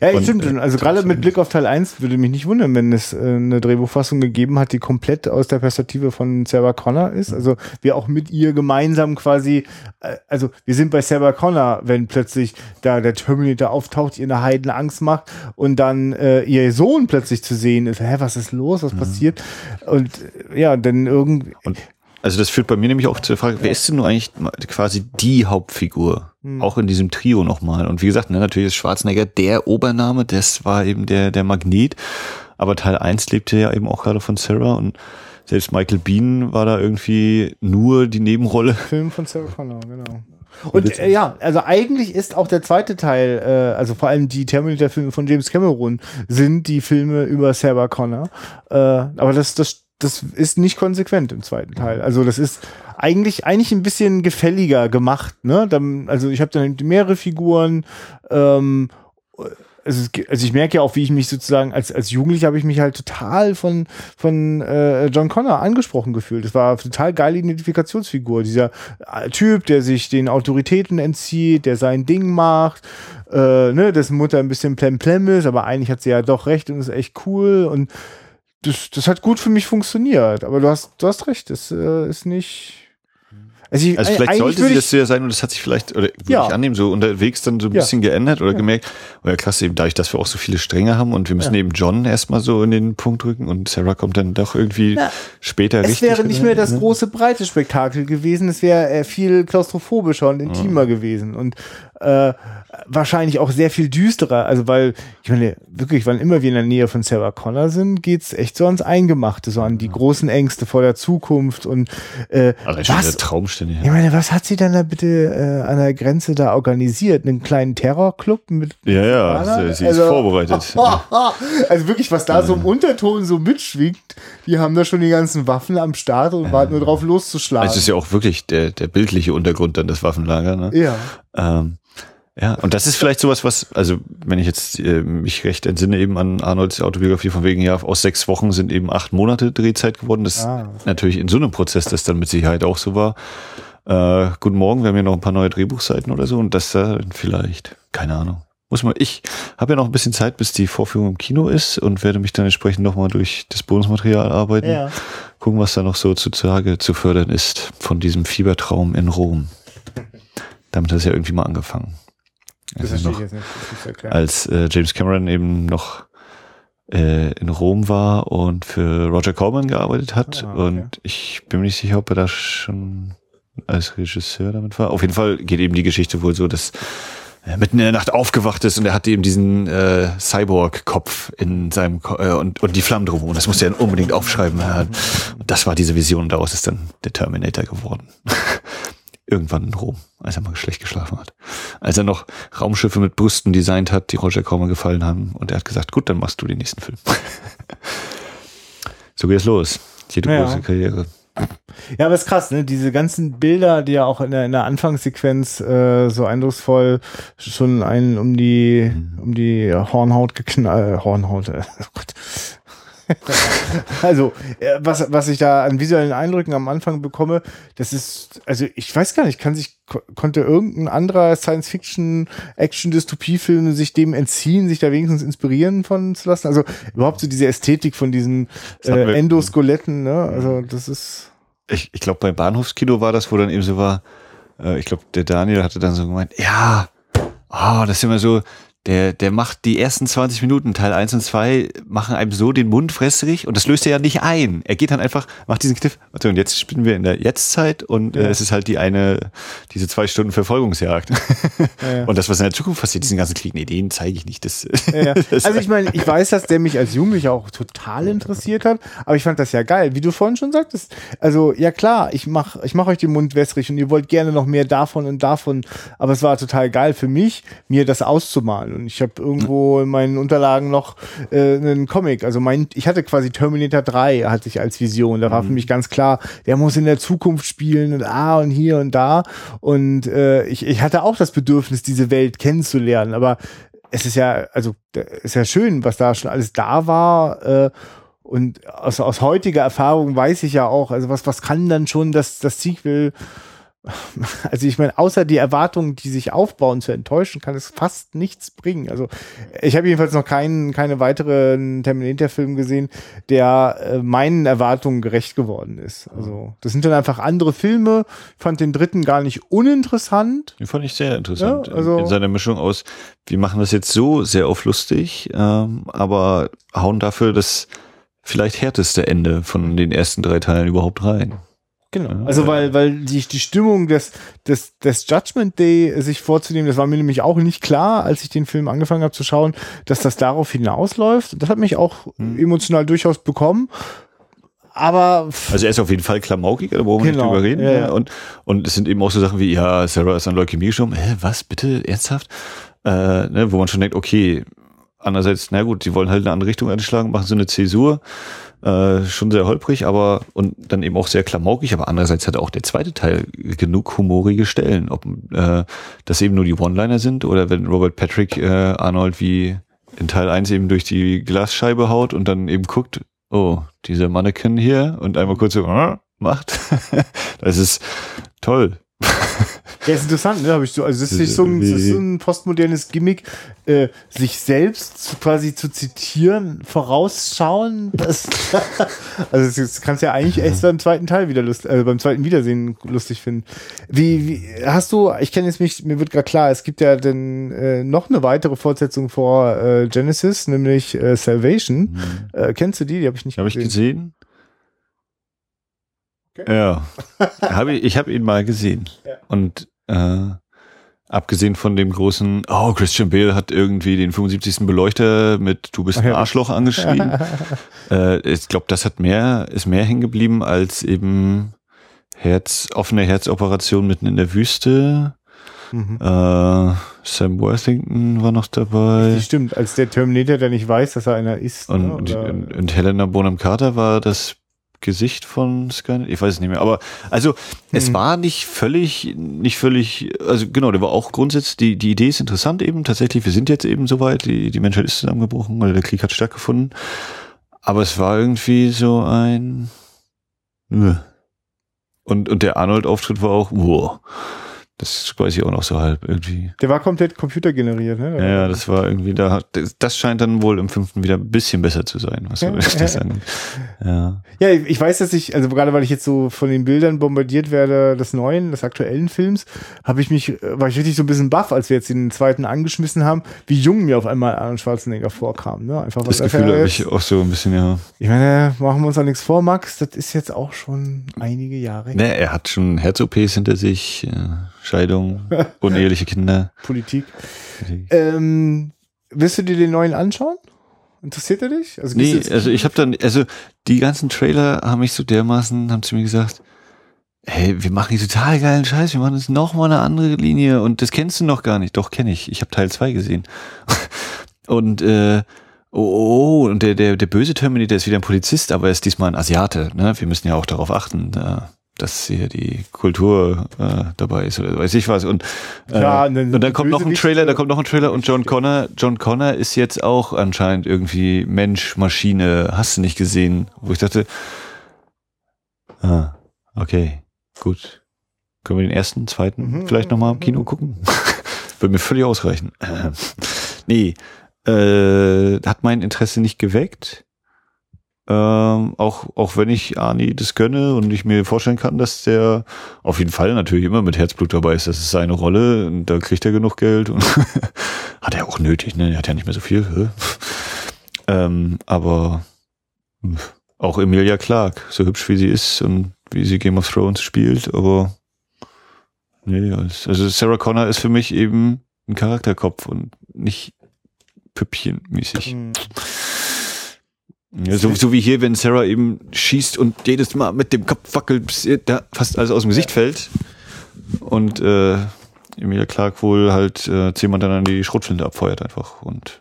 Ja, Und, stimmt. äh, Also gerade mit Blick auf Teil 1 würde mich nicht wundern, wenn es äh, eine Drehbuchfassung gegeben hat, die komplett aus der Perspektive von Sarah Connor ist. Also wir auch mit ihr gemeinsam quasi, äh, also wir sind bei Sarah Connor, wenn plötzlich da der Terminator auftaucht, ihr eine Heidenangst macht und dann äh, ihr Sohn plötzlich zu sehen ist. Hä, was ist los? Was passiert? Und äh, ja, dann irgendwie. Und also das führt bei mir nämlich auch zur Frage, wer ist denn nur eigentlich quasi die Hauptfigur? Auch in diesem Trio nochmal. Und wie gesagt, ne, natürlich ist Schwarzenegger der Obername, das war eben der, der Magnet. Aber Teil 1 lebte ja eben auch gerade von Sarah und selbst Michael Bean war da irgendwie nur die Nebenrolle. Film von Sarah Connor, genau. Und äh, ja, also eigentlich ist auch der zweite Teil, äh, also vor allem die Terminator-Filme von James Cameron, sind die Filme über Sarah Connor. Äh, aber das, das, das ist nicht konsequent im zweiten Teil. Also das ist eigentlich eigentlich ein bisschen gefälliger gemacht. Ne? Dann, also ich habe dann mehrere Figuren. Ähm, also, also ich merke ja auch, wie ich mich sozusagen als, als Jugendlicher habe ich mich halt total von, von äh, John Connor angesprochen gefühlt. Das war eine total geile Identifikationsfigur. Dieser äh, Typ, der sich den Autoritäten entzieht, der sein Ding macht, äh, ne, dessen Mutter ein bisschen plemplem ist, aber eigentlich hat sie ja doch recht und ist echt cool und das, das hat gut für mich funktioniert. Aber du hast, du hast recht, das äh, ist nicht. Also, ich, Also vielleicht sollte sie das ja sein und das hat sich vielleicht, oder würde Ja. ich annehmen, so unterwegs dann so ein Ja. bisschen geändert oder gemerkt, oder klasse, eben dadurch, dass wir auch so viele Stränge haben und wir müssen eben John erstmal so in den Punkt rücken und Sarah kommt dann doch irgendwie Ja. später Es richtig. wäre nicht mehr das ne? große breite Spektakel gewesen, es wäre äh, viel klaustrophobischer und intimer gewesen und äh, wahrscheinlich auch sehr viel düsterer. Also weil, ich meine, wirklich, wann immer wir in der Nähe von Sarah Connor sind, geht's echt so ans Eingemachte, so an die großen Ängste vor der Zukunft und äh, schon was, Traumstände. ich meine, was hat sie dann da bitte äh, an der Grenze da organisiert? Einen kleinen Terrorclub mit Ja, ja, sie, sie ist Also- vorbereitet. Also wirklich, was da so im Unterton so mitschwingt, die haben da schon die ganzen Waffen am Start und warten nur drauf loszuschlagen. Also es ist ja auch wirklich der, der bildliche Untergrund dann das Waffenlager. Ne? ja. Ähm, ja, und das ist vielleicht sowas, was, also wenn ich jetzt äh, mich recht entsinne eben an Arnolds Autobiografie von wegen, ja, aus sechs Wochen sind eben acht Monate Drehzeit geworden. Das Ah. natürlich in so einem Prozess, das dann mit Sicherheit auch so war. Äh, guten Morgen, wir haben hier noch ein paar neue Drehbuchseiten oder so und das da vielleicht, keine Ahnung. Muss man, ich habe ja noch ein bisschen Zeit, bis die Vorführung im Kino ist und werde mich dann entsprechend nochmal durch das Bonusmaterial arbeiten. Ja. Gucken, was da noch so zutage zu fördern ist von diesem Fiebertraum in Rom. Damit hat es ja irgendwie mal angefangen. Das Also noch, jetzt nicht. Das ist ja als äh, James Cameron eben noch äh, in Rom war und für Roger Corman gearbeitet hat. Ah, okay. Und ich bin mir nicht sicher, ob er da schon als Regisseur damit war. Auf jeden Fall geht eben die Geschichte wohl so, dass er mitten in der Nacht aufgewacht ist und er hatte eben diesen äh, Cyborg-Kopf in seinem Ko äh, und, und die Flammen drumherum. Und das musste er dann unbedingt aufschreiben. Und das war diese Vision, daraus ist dann der Terminator geworden. Irgendwann in Rom, als er mal schlecht geschlafen hat. Als er noch Raumschiffe mit Brüsten designt hat, die Roger Corman gefallen haben. Und er hat gesagt, gut, dann machst du den nächsten Film. so geht es los. Jede Ja. große Karriere. Ja, aber ist krass, ne? Diese ganzen Bilder, die ja auch in der, in der Anfangssequenz äh, so eindrucksvoll schon einen um die um die Hornhaut geknallt, äh, Hornhaut, äh, oh Gott. also, äh, was, was ich da an visuellen Eindrücken am Anfang bekomme, das ist, also ich weiß gar nicht, kann sich, ko- konnte irgendein anderer Science-Fiction, Action-Dystopie-Film sich dem entziehen, sich da wenigstens inspirieren von zu lassen? Also überhaupt so diese Ästhetik von diesen äh, Endoskeletten, ne? Also das ist. ich, ich glaube, bei Bahnhofskino war das, wo dann eben so war, äh, ich glaube, der Daniel hatte dann so gemeint, ja, oh, das ist immer so, der, der macht die ersten 20 Minuten, Teil 1 und 2, machen einem so den Mund fressrig und das löst er ja nicht ein. Er geht dann einfach, macht diesen Kniff, warte, und jetzt spielen wir in der Jetztzeit und äh, Ja. es ist halt die eine, diese zwei Stunden Verfolgungsjagd. ja. Und das, was in der Zukunft passiert, diesen ganzen Krieg, nee, den zeige ich nicht. Das, Ja, ja. das Also ich meine, ich weiß, dass der mich als Jugendlicher auch total interessiert hat, aber ich fand das ja geil, wie du vorhin schon sagtest. Also ja klar, ich mach, ich mach euch den Mund wässrig und ihr wollt gerne noch mehr davon und davon, aber es war total geil für mich, mir das auszumalen. Und ich habe irgendwo in meinen Unterlagen noch äh, einen Comic. Also mein, ich hatte quasi Terminator 3 hatte ich als Vision. Da war für mich ganz klar, der muss in der Zukunft spielen und ah und hier und da. Und äh, ich, ich hatte auch das Bedürfnis, diese Welt kennenzulernen, aber es ist ja, also ist ja schön, was da schon alles da war. Äh, und aus, aus heutiger Erfahrung weiß ich ja auch, also was, was kann dann schon das, das Sequel, also ich meine, außer die Erwartungen, die sich aufbauen, zu enttäuschen, kann es fast nichts bringen. Also ich habe jedenfalls noch keinen, keine weiteren Terminator-Film gesehen, der äh, meinen Erwartungen gerecht geworden ist. Also das sind dann einfach andere Filme. Ich fand den dritten gar nicht uninteressant. Den fand ich sehr interessant. Ja, also- in, in seiner Mischung aus, wir machen das jetzt so sehr auf lustig, ähm, aber hauen dafür das vielleicht härteste Ende von den ersten drei Teilen überhaupt rein. Genau. Also weil, weil die, die Stimmung des, des, des Judgment Day sich vorzunehmen, das war mir nämlich auch nicht klar, als ich den Film angefangen habe zu schauen, dass das darauf hinausläuft. Das hat mich auch emotional durchaus bekommen. Aber Also er ist auf jeden Fall klamaukig, da brauchen wir Genau, nicht drüber reden. ja, ja. Ja. Und, und es sind eben auch so Sachen wie, ja, Sarah ist an Leukämie gestorben. Hä, was, bitte, ernsthaft? Äh, ne, wo man schon denkt, okay, andererseits, na gut, die wollen halt eine andere Richtung einschlagen, machen so eine Zäsur. Äh, schon sehr holprig, aber und dann eben auch sehr klamaukig, aber andererseits hat auch der zweite Teil genug humorige Stellen, ob äh, das eben nur die One-Liner sind oder wenn Robert Patrick äh, Arnold wie in Teil 1 eben durch die Glasscheibe haut und dann eben guckt, oh, dieser Mannequin hier und einmal kurz so äh, macht. das ist toll. Ja, ist interessant, ne? Hab ich so, also das ist, so ein, das ist so ein postmodernes Gimmick, äh, sich selbst zu, quasi zu zitieren, vorausschauen. Das, also das, kannst du ja eigentlich erst beim zweiten Teil wieder lust, äh, beim zweiten Wiedersehen lustig finden. Wie, wie hast du? Ich kenne jetzt mich, mir wird gerade klar, es gibt ja dann äh, noch eine weitere Fortsetzung vor äh, Genesis, nämlich äh, Salvation. Äh, kennst du die? Die habe ich nicht Habe ich gesehen? Ja, hab ich, ich habe ihn mal gesehen. Ja. Und äh, abgesehen von dem großen, oh, Christian Bale hat irgendwie den 75. Beleuchter mit Du bist ein. Arschloch angeschrieben. äh, ich glaube, das hat mehr, ist mehr hängen geblieben als eben Herz, offene Herzoperation mitten in der Wüste. Mhm. Äh, Sam Worthington war noch dabei. Stimmt, als der Terminator, der nicht weiß, dass er einer ist. ne? Und, und, und Helena Bonham Carter war das Gesicht von Skynet? Ich weiß es nicht mehr. Aber also es Mhm. war nicht völlig, nicht völlig, also genau, der war auch grundsätzlich, die, die Idee ist interessant eben. Tatsächlich, wir sind jetzt eben soweit, die, die Menschheit ist zusammengebrochen, weil der Krieg hat stattgefunden. Aber es war irgendwie so ein. Und, und der Arnold-Auftritt war auch, wow. Das weiß ich auch noch so halb irgendwie. Der war komplett computergeneriert, ne? Ja, ja, das war irgendwie, da, das scheint dann wohl im fünften wieder ein bisschen besser zu sein, was Ja, das ja. angeht. Ja. Ja, ich weiß, dass ich, also gerade weil ich jetzt so von den Bildern bombardiert werde des neuen, des aktuellen Films, habe ich mich, äh, war ich richtig so ein bisschen baff, als wir jetzt den zweiten angeschmissen haben, wie jung mir auf einmal Arnold Schwarzenegger vorkam. Ne? Einfach Das was Gefühl habe ich auch so ein bisschen, ja. Ich meine, machen wir uns auch nichts vor, Max, das ist jetzt auch schon einige Jahre her. Ne, er hat schon Herz-OPs hinter sich, äh, Scheidung, uneheliche Kinder. Politik. Ähm, willst du dir den neuen anschauen? Interessiert er dich? Also, Nee, also ich habe dann, also die ganzen Trailer haben mich so dermaßen, haben zu mir gesagt, hey, wir machen hier total geilen Scheiß, wir machen jetzt noch mal eine andere Linie und das kennst du noch gar nicht. Doch, kenne ich. Ich habe Teil 2 gesehen. und äh, oh, oh, oh, und der, der, der böse Terminator ist wieder ein Polizist, aber er ist diesmal ein Asiate. Ne? Wir müssen ja auch darauf achten, äh, dass hier die Kultur äh, dabei ist oder weiß ich was. Und, äh, Ja, und dann und dann kommt noch ein Trailer, da äh, kommt noch ein Trailer und John Connor, John Connor ist jetzt auch anscheinend irgendwie Mensch, Maschine, hast du nicht gesehen, wo ich dachte, ah, okay, gut. Können wir den ersten, zweiten Mhm, vielleicht nochmal im mhm. Kino gucken? Würde mir völlig ausreichen. Nee, äh, hat mein Interesse nicht geweckt. Ähm, auch, auch wenn ich Arnie das gönne und ich mir vorstellen kann, dass der auf jeden Fall natürlich immer mit Herzblut dabei ist. Das ist seine Rolle und da kriegt er genug Geld und hat er auch nötig, ne? Er hat ja nicht mehr so viel. ähm, aber auch Emilia Clarke, so hübsch wie sie ist und wie sie Game of Thrones spielt, aber nee, als- also Sarah Connor ist für mich eben ein Charakterkopf und nicht Püppchenmäßig. Hm. Ja, so, so wie hier, wenn Sarah eben schießt und jedes Mal mit dem Kopf wackelt, bis ihr da fast alles aus dem Gesicht fällt. Und äh, Emilia Clark wohl halt äh, zehnmal dann an die Schrotflinte abfeuert einfach und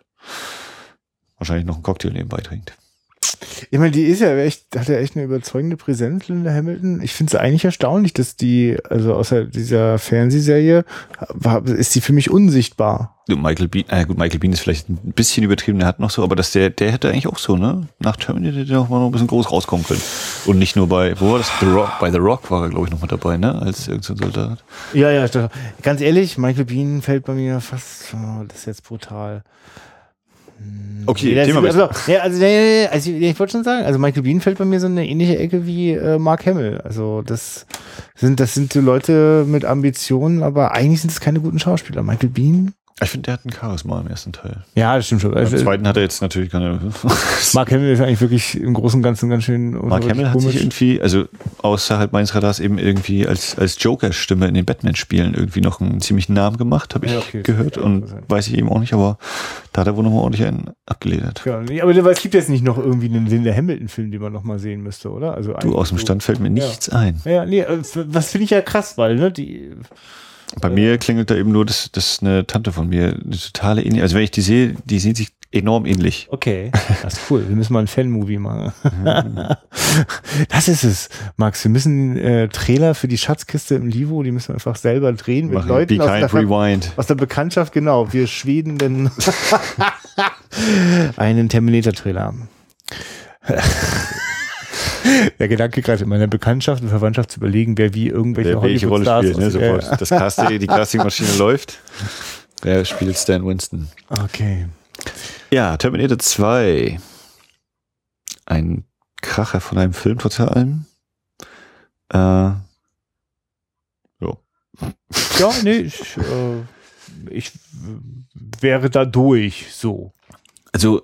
wahrscheinlich noch einen Cocktail nebenbei trinkt. Ich meine, die ist ja echt, hat ja echt eine überzeugende Präsenz, Linda Hamilton. Ich finde es eigentlich erstaunlich, dass die, also außer dieser Fernsehserie, ist die für mich unsichtbar. Michael Bean, äh gut, Michael Bean ist vielleicht ein bisschen übertrieben, der hat noch so, aber dass der, der hätte eigentlich auch so, ne? Nach Terminator hätte der auch mal noch ein bisschen groß rauskommen können. Und nicht nur bei, wo war das? The Rock, bei The Rock war er, glaube ich, noch mal dabei, ne? Als irgendein Soldat. Ja, ja, ganz ehrlich, Michael Bean fällt bei mir fast, oh, das ist jetzt brutal. Okay, das- Thema also, ja, also, nee, also ich, wollte schon sagen, also Michael Bean fällt bei mir so in eine ähnliche Ecke wie äh, Mark Hamill. Also das sind, das sind so Leute mit Ambitionen, aber eigentlich sind es keine guten Schauspieler. Michael Bean? Ich finde, der hat ein Charisma im ersten Teil. Ja, das stimmt schon. Im Also, zweiten hat er jetzt natürlich keine. Mark Hamill ist eigentlich wirklich im Großen und Ganzen ganz schön Mark Hamill hat sich irgendwie, also außerhalb meines Radars eben irgendwie als, als Joker-Stimme in den Batman-Spielen irgendwie noch einen ziemlichen Namen gemacht, habe ich Ja, okay. gehört Ja, und weiß ich eben auch nicht, aber da hat er wohl nochmal ordentlich einen abgeledert. Ja, aber es gibt jetzt nicht noch irgendwie einen Linda Hamilton-Film, den man noch mal sehen müsste, oder? Also Du, aus dem Stand fällt mir nichts ein. Ja, nee, äh, was finde ich ja krass, weil, ne, die, Bei mir klingelt da eben nur, dass, dass eine Tante von mir eine totale ähnliche, also wenn ich die sehe, die sehen sich enorm ähnlich. Okay, das ist cool. Wir müssen mal ein Fan-Movie machen. das ist es, Max. Wir müssen äh, Trailer für die Schatzkiste im Livo, die müssen wir einfach selber drehen mit Machen Leuten Be aus Kind der, Rewind. aus der Bekanntschaft. Genau, wir Schweden denn einen Terminator-Trailer. Der Gedanke gerade in meiner Bekanntschaft und Verwandtschaft zu überlegen, wer wie irgendwelche Hollywood-Stars spielt, ne? Sofort. Das Casting, die Castingmaschine läuft. Wer spielt Stan Winston? Okay. Ja, Terminator 2. Ein Kracher von einem Film trotz allem. Äh, ja. Ja, nee, ich, äh, ich wäre da durch, so. Also,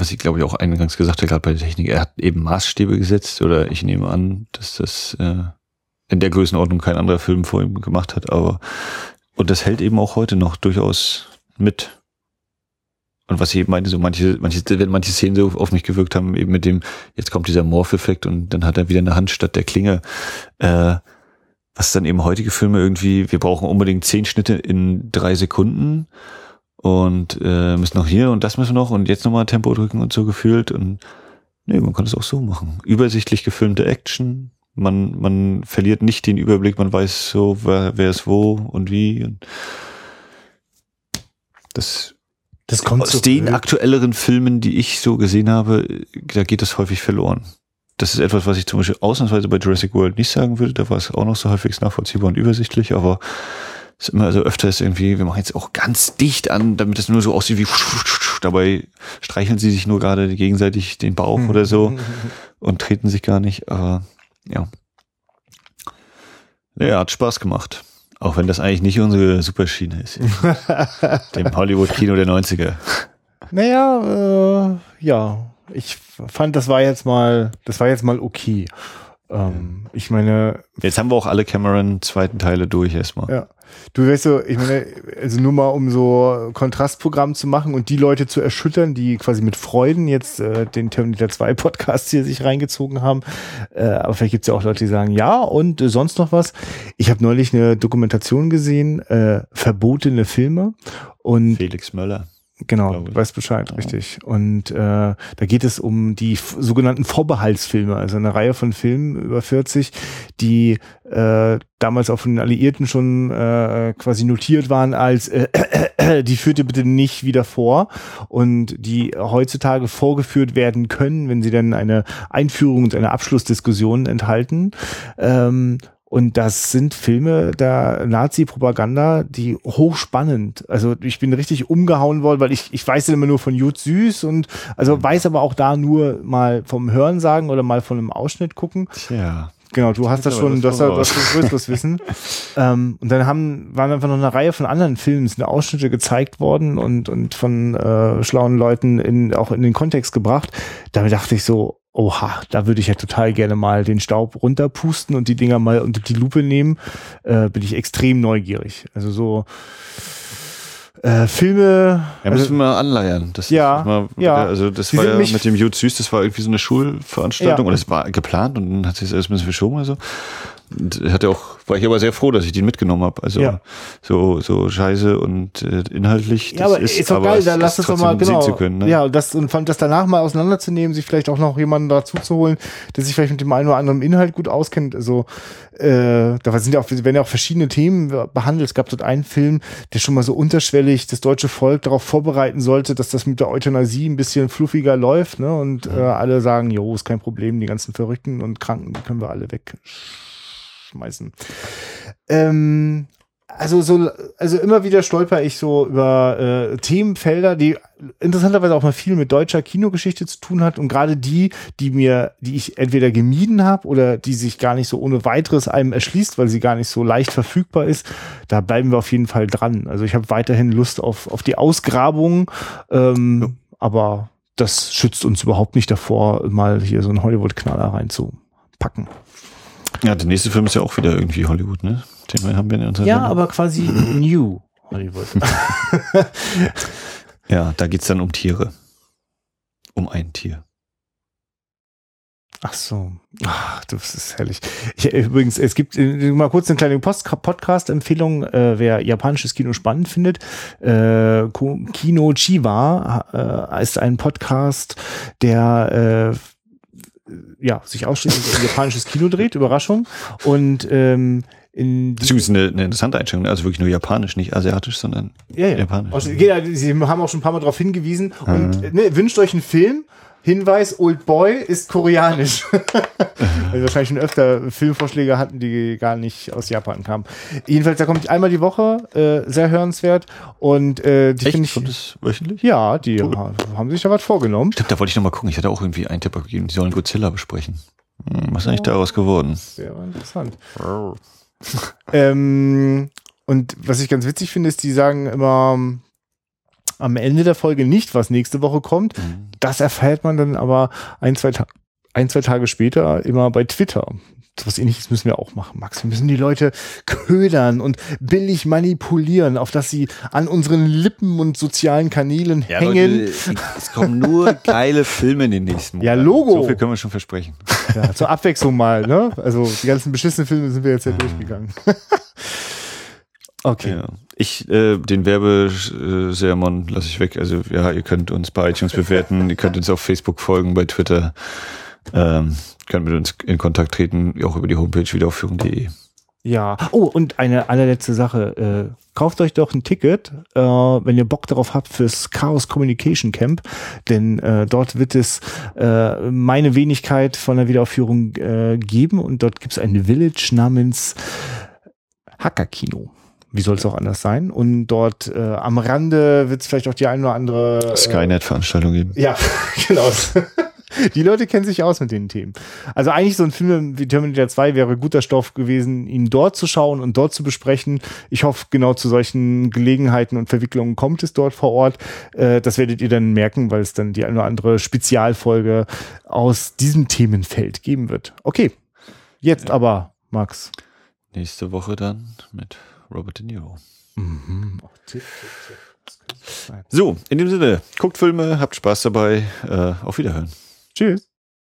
was ich glaube ich auch eingangs gesagt habe, gerade bei der Technik, er hat eben Maßstäbe gesetzt oder ich nehme an, dass das äh, in der Größenordnung kein anderer Film vor ihm gemacht hat, aber und das hält eben auch heute noch durchaus mit. Und was ich eben meinte, so manche, manche, wenn manche Szenen so auf mich gewirkt haben, eben mit dem, jetzt kommt dieser Morph-Effekt und dann hat er wieder eine Hand statt der Klinge, äh, was dann eben heutige Filme irgendwie, wir brauchen unbedingt zehn Schnitte in drei Sekunden und äh, müssen noch hier und das müssen wir noch und jetzt nochmal Tempo drücken und so gefühlt und nee, man kann es auch so machen. Übersichtlich gefilmte Action, man, man verliert nicht den Überblick, man weiß so, wer, wer ist wo und wie und das Das kommt aus so den blöd. aktuelleren Filmen, die ich so gesehen habe, da geht das häufig verloren. Das ist etwas, was ich zum Beispiel ausnahmsweise bei Jurassic World nicht sagen würde. Da war es auch noch so halbwegs nachvollziehbar und übersichtlich, aber ist immer so öfters irgendwie, wir machen jetzt auch ganz dicht an, damit es nur so aussieht wie dabei streicheln sie sich nur gerade gegenseitig den Bauch oder so und treten sich gar nicht. Aber ja. Ja, hat Spaß gemacht. Auch wenn das eigentlich nicht unsere Superschiene ist. Dem Hollywood-Kino der 90er. Naja, äh, ja. Ich fand, das war jetzt mal, das war jetzt mal okay. Ähm, ich meine. Jetzt haben wir auch alle Cameron zweiten Teile durch erstmal. Ja. Du weißt so, ich meine, also nur mal um so Kontrastprogramm zu machen und die Leute zu erschüttern, die quasi mit Freuden jetzt äh, den Terminator 2 Podcast hier sich reingezogen haben. Äh, aber vielleicht gibt es ja auch Leute, die sagen, ja, und äh, sonst noch was. Ich habe neulich eine Dokumentation gesehen, äh, verbotene Filme. Und Felix Möller. Genau, du weißt Bescheid, ja. richtig. Und äh, da geht es um die sogenannten Vorbehaltsfilme, also eine Reihe von Filmen über 40, die äh, damals auch von den Alliierten schon äh, quasi notiert waren als äh, äh, die führte bitte nicht wieder vor und die heutzutage vorgeführt werden können, wenn sie dann eine Einführung und eine Abschlussdiskussion enthalten. Ähm, und das sind Filme der Nazi-Propaganda, die hochspannend. Also ich bin richtig umgehauen worden, weil ich, ich weiß ja immer nur von Jut Süß und also weiß aber auch da nur mal vom Hören sagen oder mal von einem Ausschnitt gucken. Tja. Genau, du hast das schon, das, das, das schon größeres Wissen. ähm, und dann haben, waren einfach noch eine Reihe von anderen Filmen, sind Ausschnitte gezeigt worden und, und von äh, schlauen Leuten in, auch in den Kontext gebracht. Damit dachte ich so, oha, da würde ich ja total gerne mal den Staub runterpusten und die Dinger mal unter die Lupe nehmen. Äh, bin ich extrem neugierig. Also so äh, Filme. Ja, müssen also, wir anleiern. Das ja, mal, ja. Also das Die war ja mit dem Jud Süß, das war irgendwie so eine Schulveranstaltung ja. und es war geplant und dann hat sich das alles ein bisschen verschoben oder so. Hatte auch, war ich aber sehr froh, dass ich den mitgenommen habe. Also ja. so, so scheiße und äh, inhaltlich. Das ja, aber ist, ist doch geil, da lass es doch mal genau. Können, ne? Ja, und das, und das danach mal auseinanderzunehmen, sich vielleicht auch noch jemanden dazu zu holen, der sich vielleicht mit dem einen oder anderen Inhalt gut auskennt. Also äh, da sind ja auch, werden ja auch verschiedene Themen behandelt. Es gab dort einen Film, der schon mal so unterschwellig das deutsche Volk darauf vorbereiten sollte, dass das mit der Euthanasie ein bisschen fluffiger läuft, ne? Und äh, alle sagen, jo, ist kein Problem, die ganzen Verrückten und Kranken, die können wir alle weg schmeißen. Ähm, also so, also immer wieder stolper ich so über äh, Themenfelder, die interessanterweise auch mal viel mit deutscher Kinogeschichte zu tun hat und gerade die, die mir, die ich entweder gemieden habe oder die sich gar nicht so ohne weiteres einem erschließt, weil sie gar nicht so leicht verfügbar ist, da bleiben wir auf jeden Fall dran. Also ich habe weiterhin Lust auf auf die Ausgrabung, ähm, ja. aber das schützt uns überhaupt nicht davor, mal hier so einen Hollywood-Knaller reinzupacken. Ja, der nächste Film ist ja auch wieder irgendwie Hollywood, ne? Den haben wir in unserer Ja, Sendung. aber quasi New Hollywood. ja, da geht's dann um Tiere. Um ein Tier. Ach so. Ach, das ist herrlich. Ich, übrigens, es gibt äh, mal kurz eine kleine Podcast-Empfehlung, äh, wer japanisches Kino spannend findet. Äh, Kino Chiwa äh, ist ein Podcast, der äh, ja, sich ausschließlich um japanisches Kino dreht, Überraschung. Und ähm, in das ist eine, eine interessante Einstellung, also wirklich nur japanisch, nicht asiatisch, sondern ja, ja. japanisch. Ja, Sie haben auch schon ein paar Mal darauf hingewiesen und ah. ne, wünscht euch einen Film, Hinweis, Old Boy ist koreanisch. also wahrscheinlich schon öfter Filmvorschläge hatten, die gar nicht aus Japan kamen. Jedenfalls, da kommt einmal die Woche, äh, sehr hörenswert. Und äh, die finde ich. Kommt das wöchentlich? Ja, die cool. haben sich da was vorgenommen. Stimmt, da wollte ich nochmal gucken. Ich hatte auch irgendwie einen Tipp gegeben, die sollen Godzilla besprechen. Hm, was ist eigentlich daraus geworden? Sehr interessant. ähm, und was ich ganz witzig finde, ist, die sagen immer, am Ende der Folge nicht, was nächste Woche kommt. Mhm. Das erfährt man dann aber ein, zwei, Ta ein, zwei Tage später immer bei Twitter. Was ähnliches müssen wir auch machen, Max. Wir müssen die Leute ködern und billig manipulieren, auf dass sie an unseren Lippen und sozialen Kanälen ja, hängen. Leute, es kommen nur geile Filme in den nächsten Monaten. Ja, Logo. So viel können wir schon versprechen. Ja, zur Abwechslung mal, ne? Also die ganzen beschissenen Filme sind wir jetzt ja durchgegangen. Okay. Ja. Ich, äh, den Werbesermon lasse ich weg. Also ja, ihr könnt uns bei iTunes bewerten, ihr könnt uns auf Facebook folgen, bei Twitter, ähm, könnt mit uns in Kontakt treten, auch über die Homepage wiederaufführung.de. Ja. Oh, und eine allerletzte Sache. Äh, kauft euch doch ein Ticket, äh, wenn ihr Bock darauf habt fürs Chaos Communication Camp, denn äh, dort wird es äh, meine Wenigkeit von der Wiederaufführung äh, geben und dort gibt es ein Village namens Hackerkino. Wie soll es auch anders sein? Und dort äh, am Rande wird es vielleicht auch die ein oder andere. Skynet-Veranstaltung geben. Ja, genau. Die Leute kennen sich aus mit den Themen. Also eigentlich so ein Film wie Terminator 2 wäre guter Stoff gewesen, ihn dort zu schauen und dort zu besprechen. Ich hoffe, genau zu solchen Gelegenheiten und Verwicklungen kommt es dort vor Ort. Äh, das werdet ihr dann merken, weil es dann die eine oder andere Spezialfolge aus diesem Themenfeld geben wird. Okay, jetzt aber, Max. Nächste Woche dann mit Robert De Niro. Mhm. Oh, tipp, tipp, tipp. So, in dem Sinne, guckt Filme, habt Spaß dabei. Äh, auf Wiederhören. Tschüss.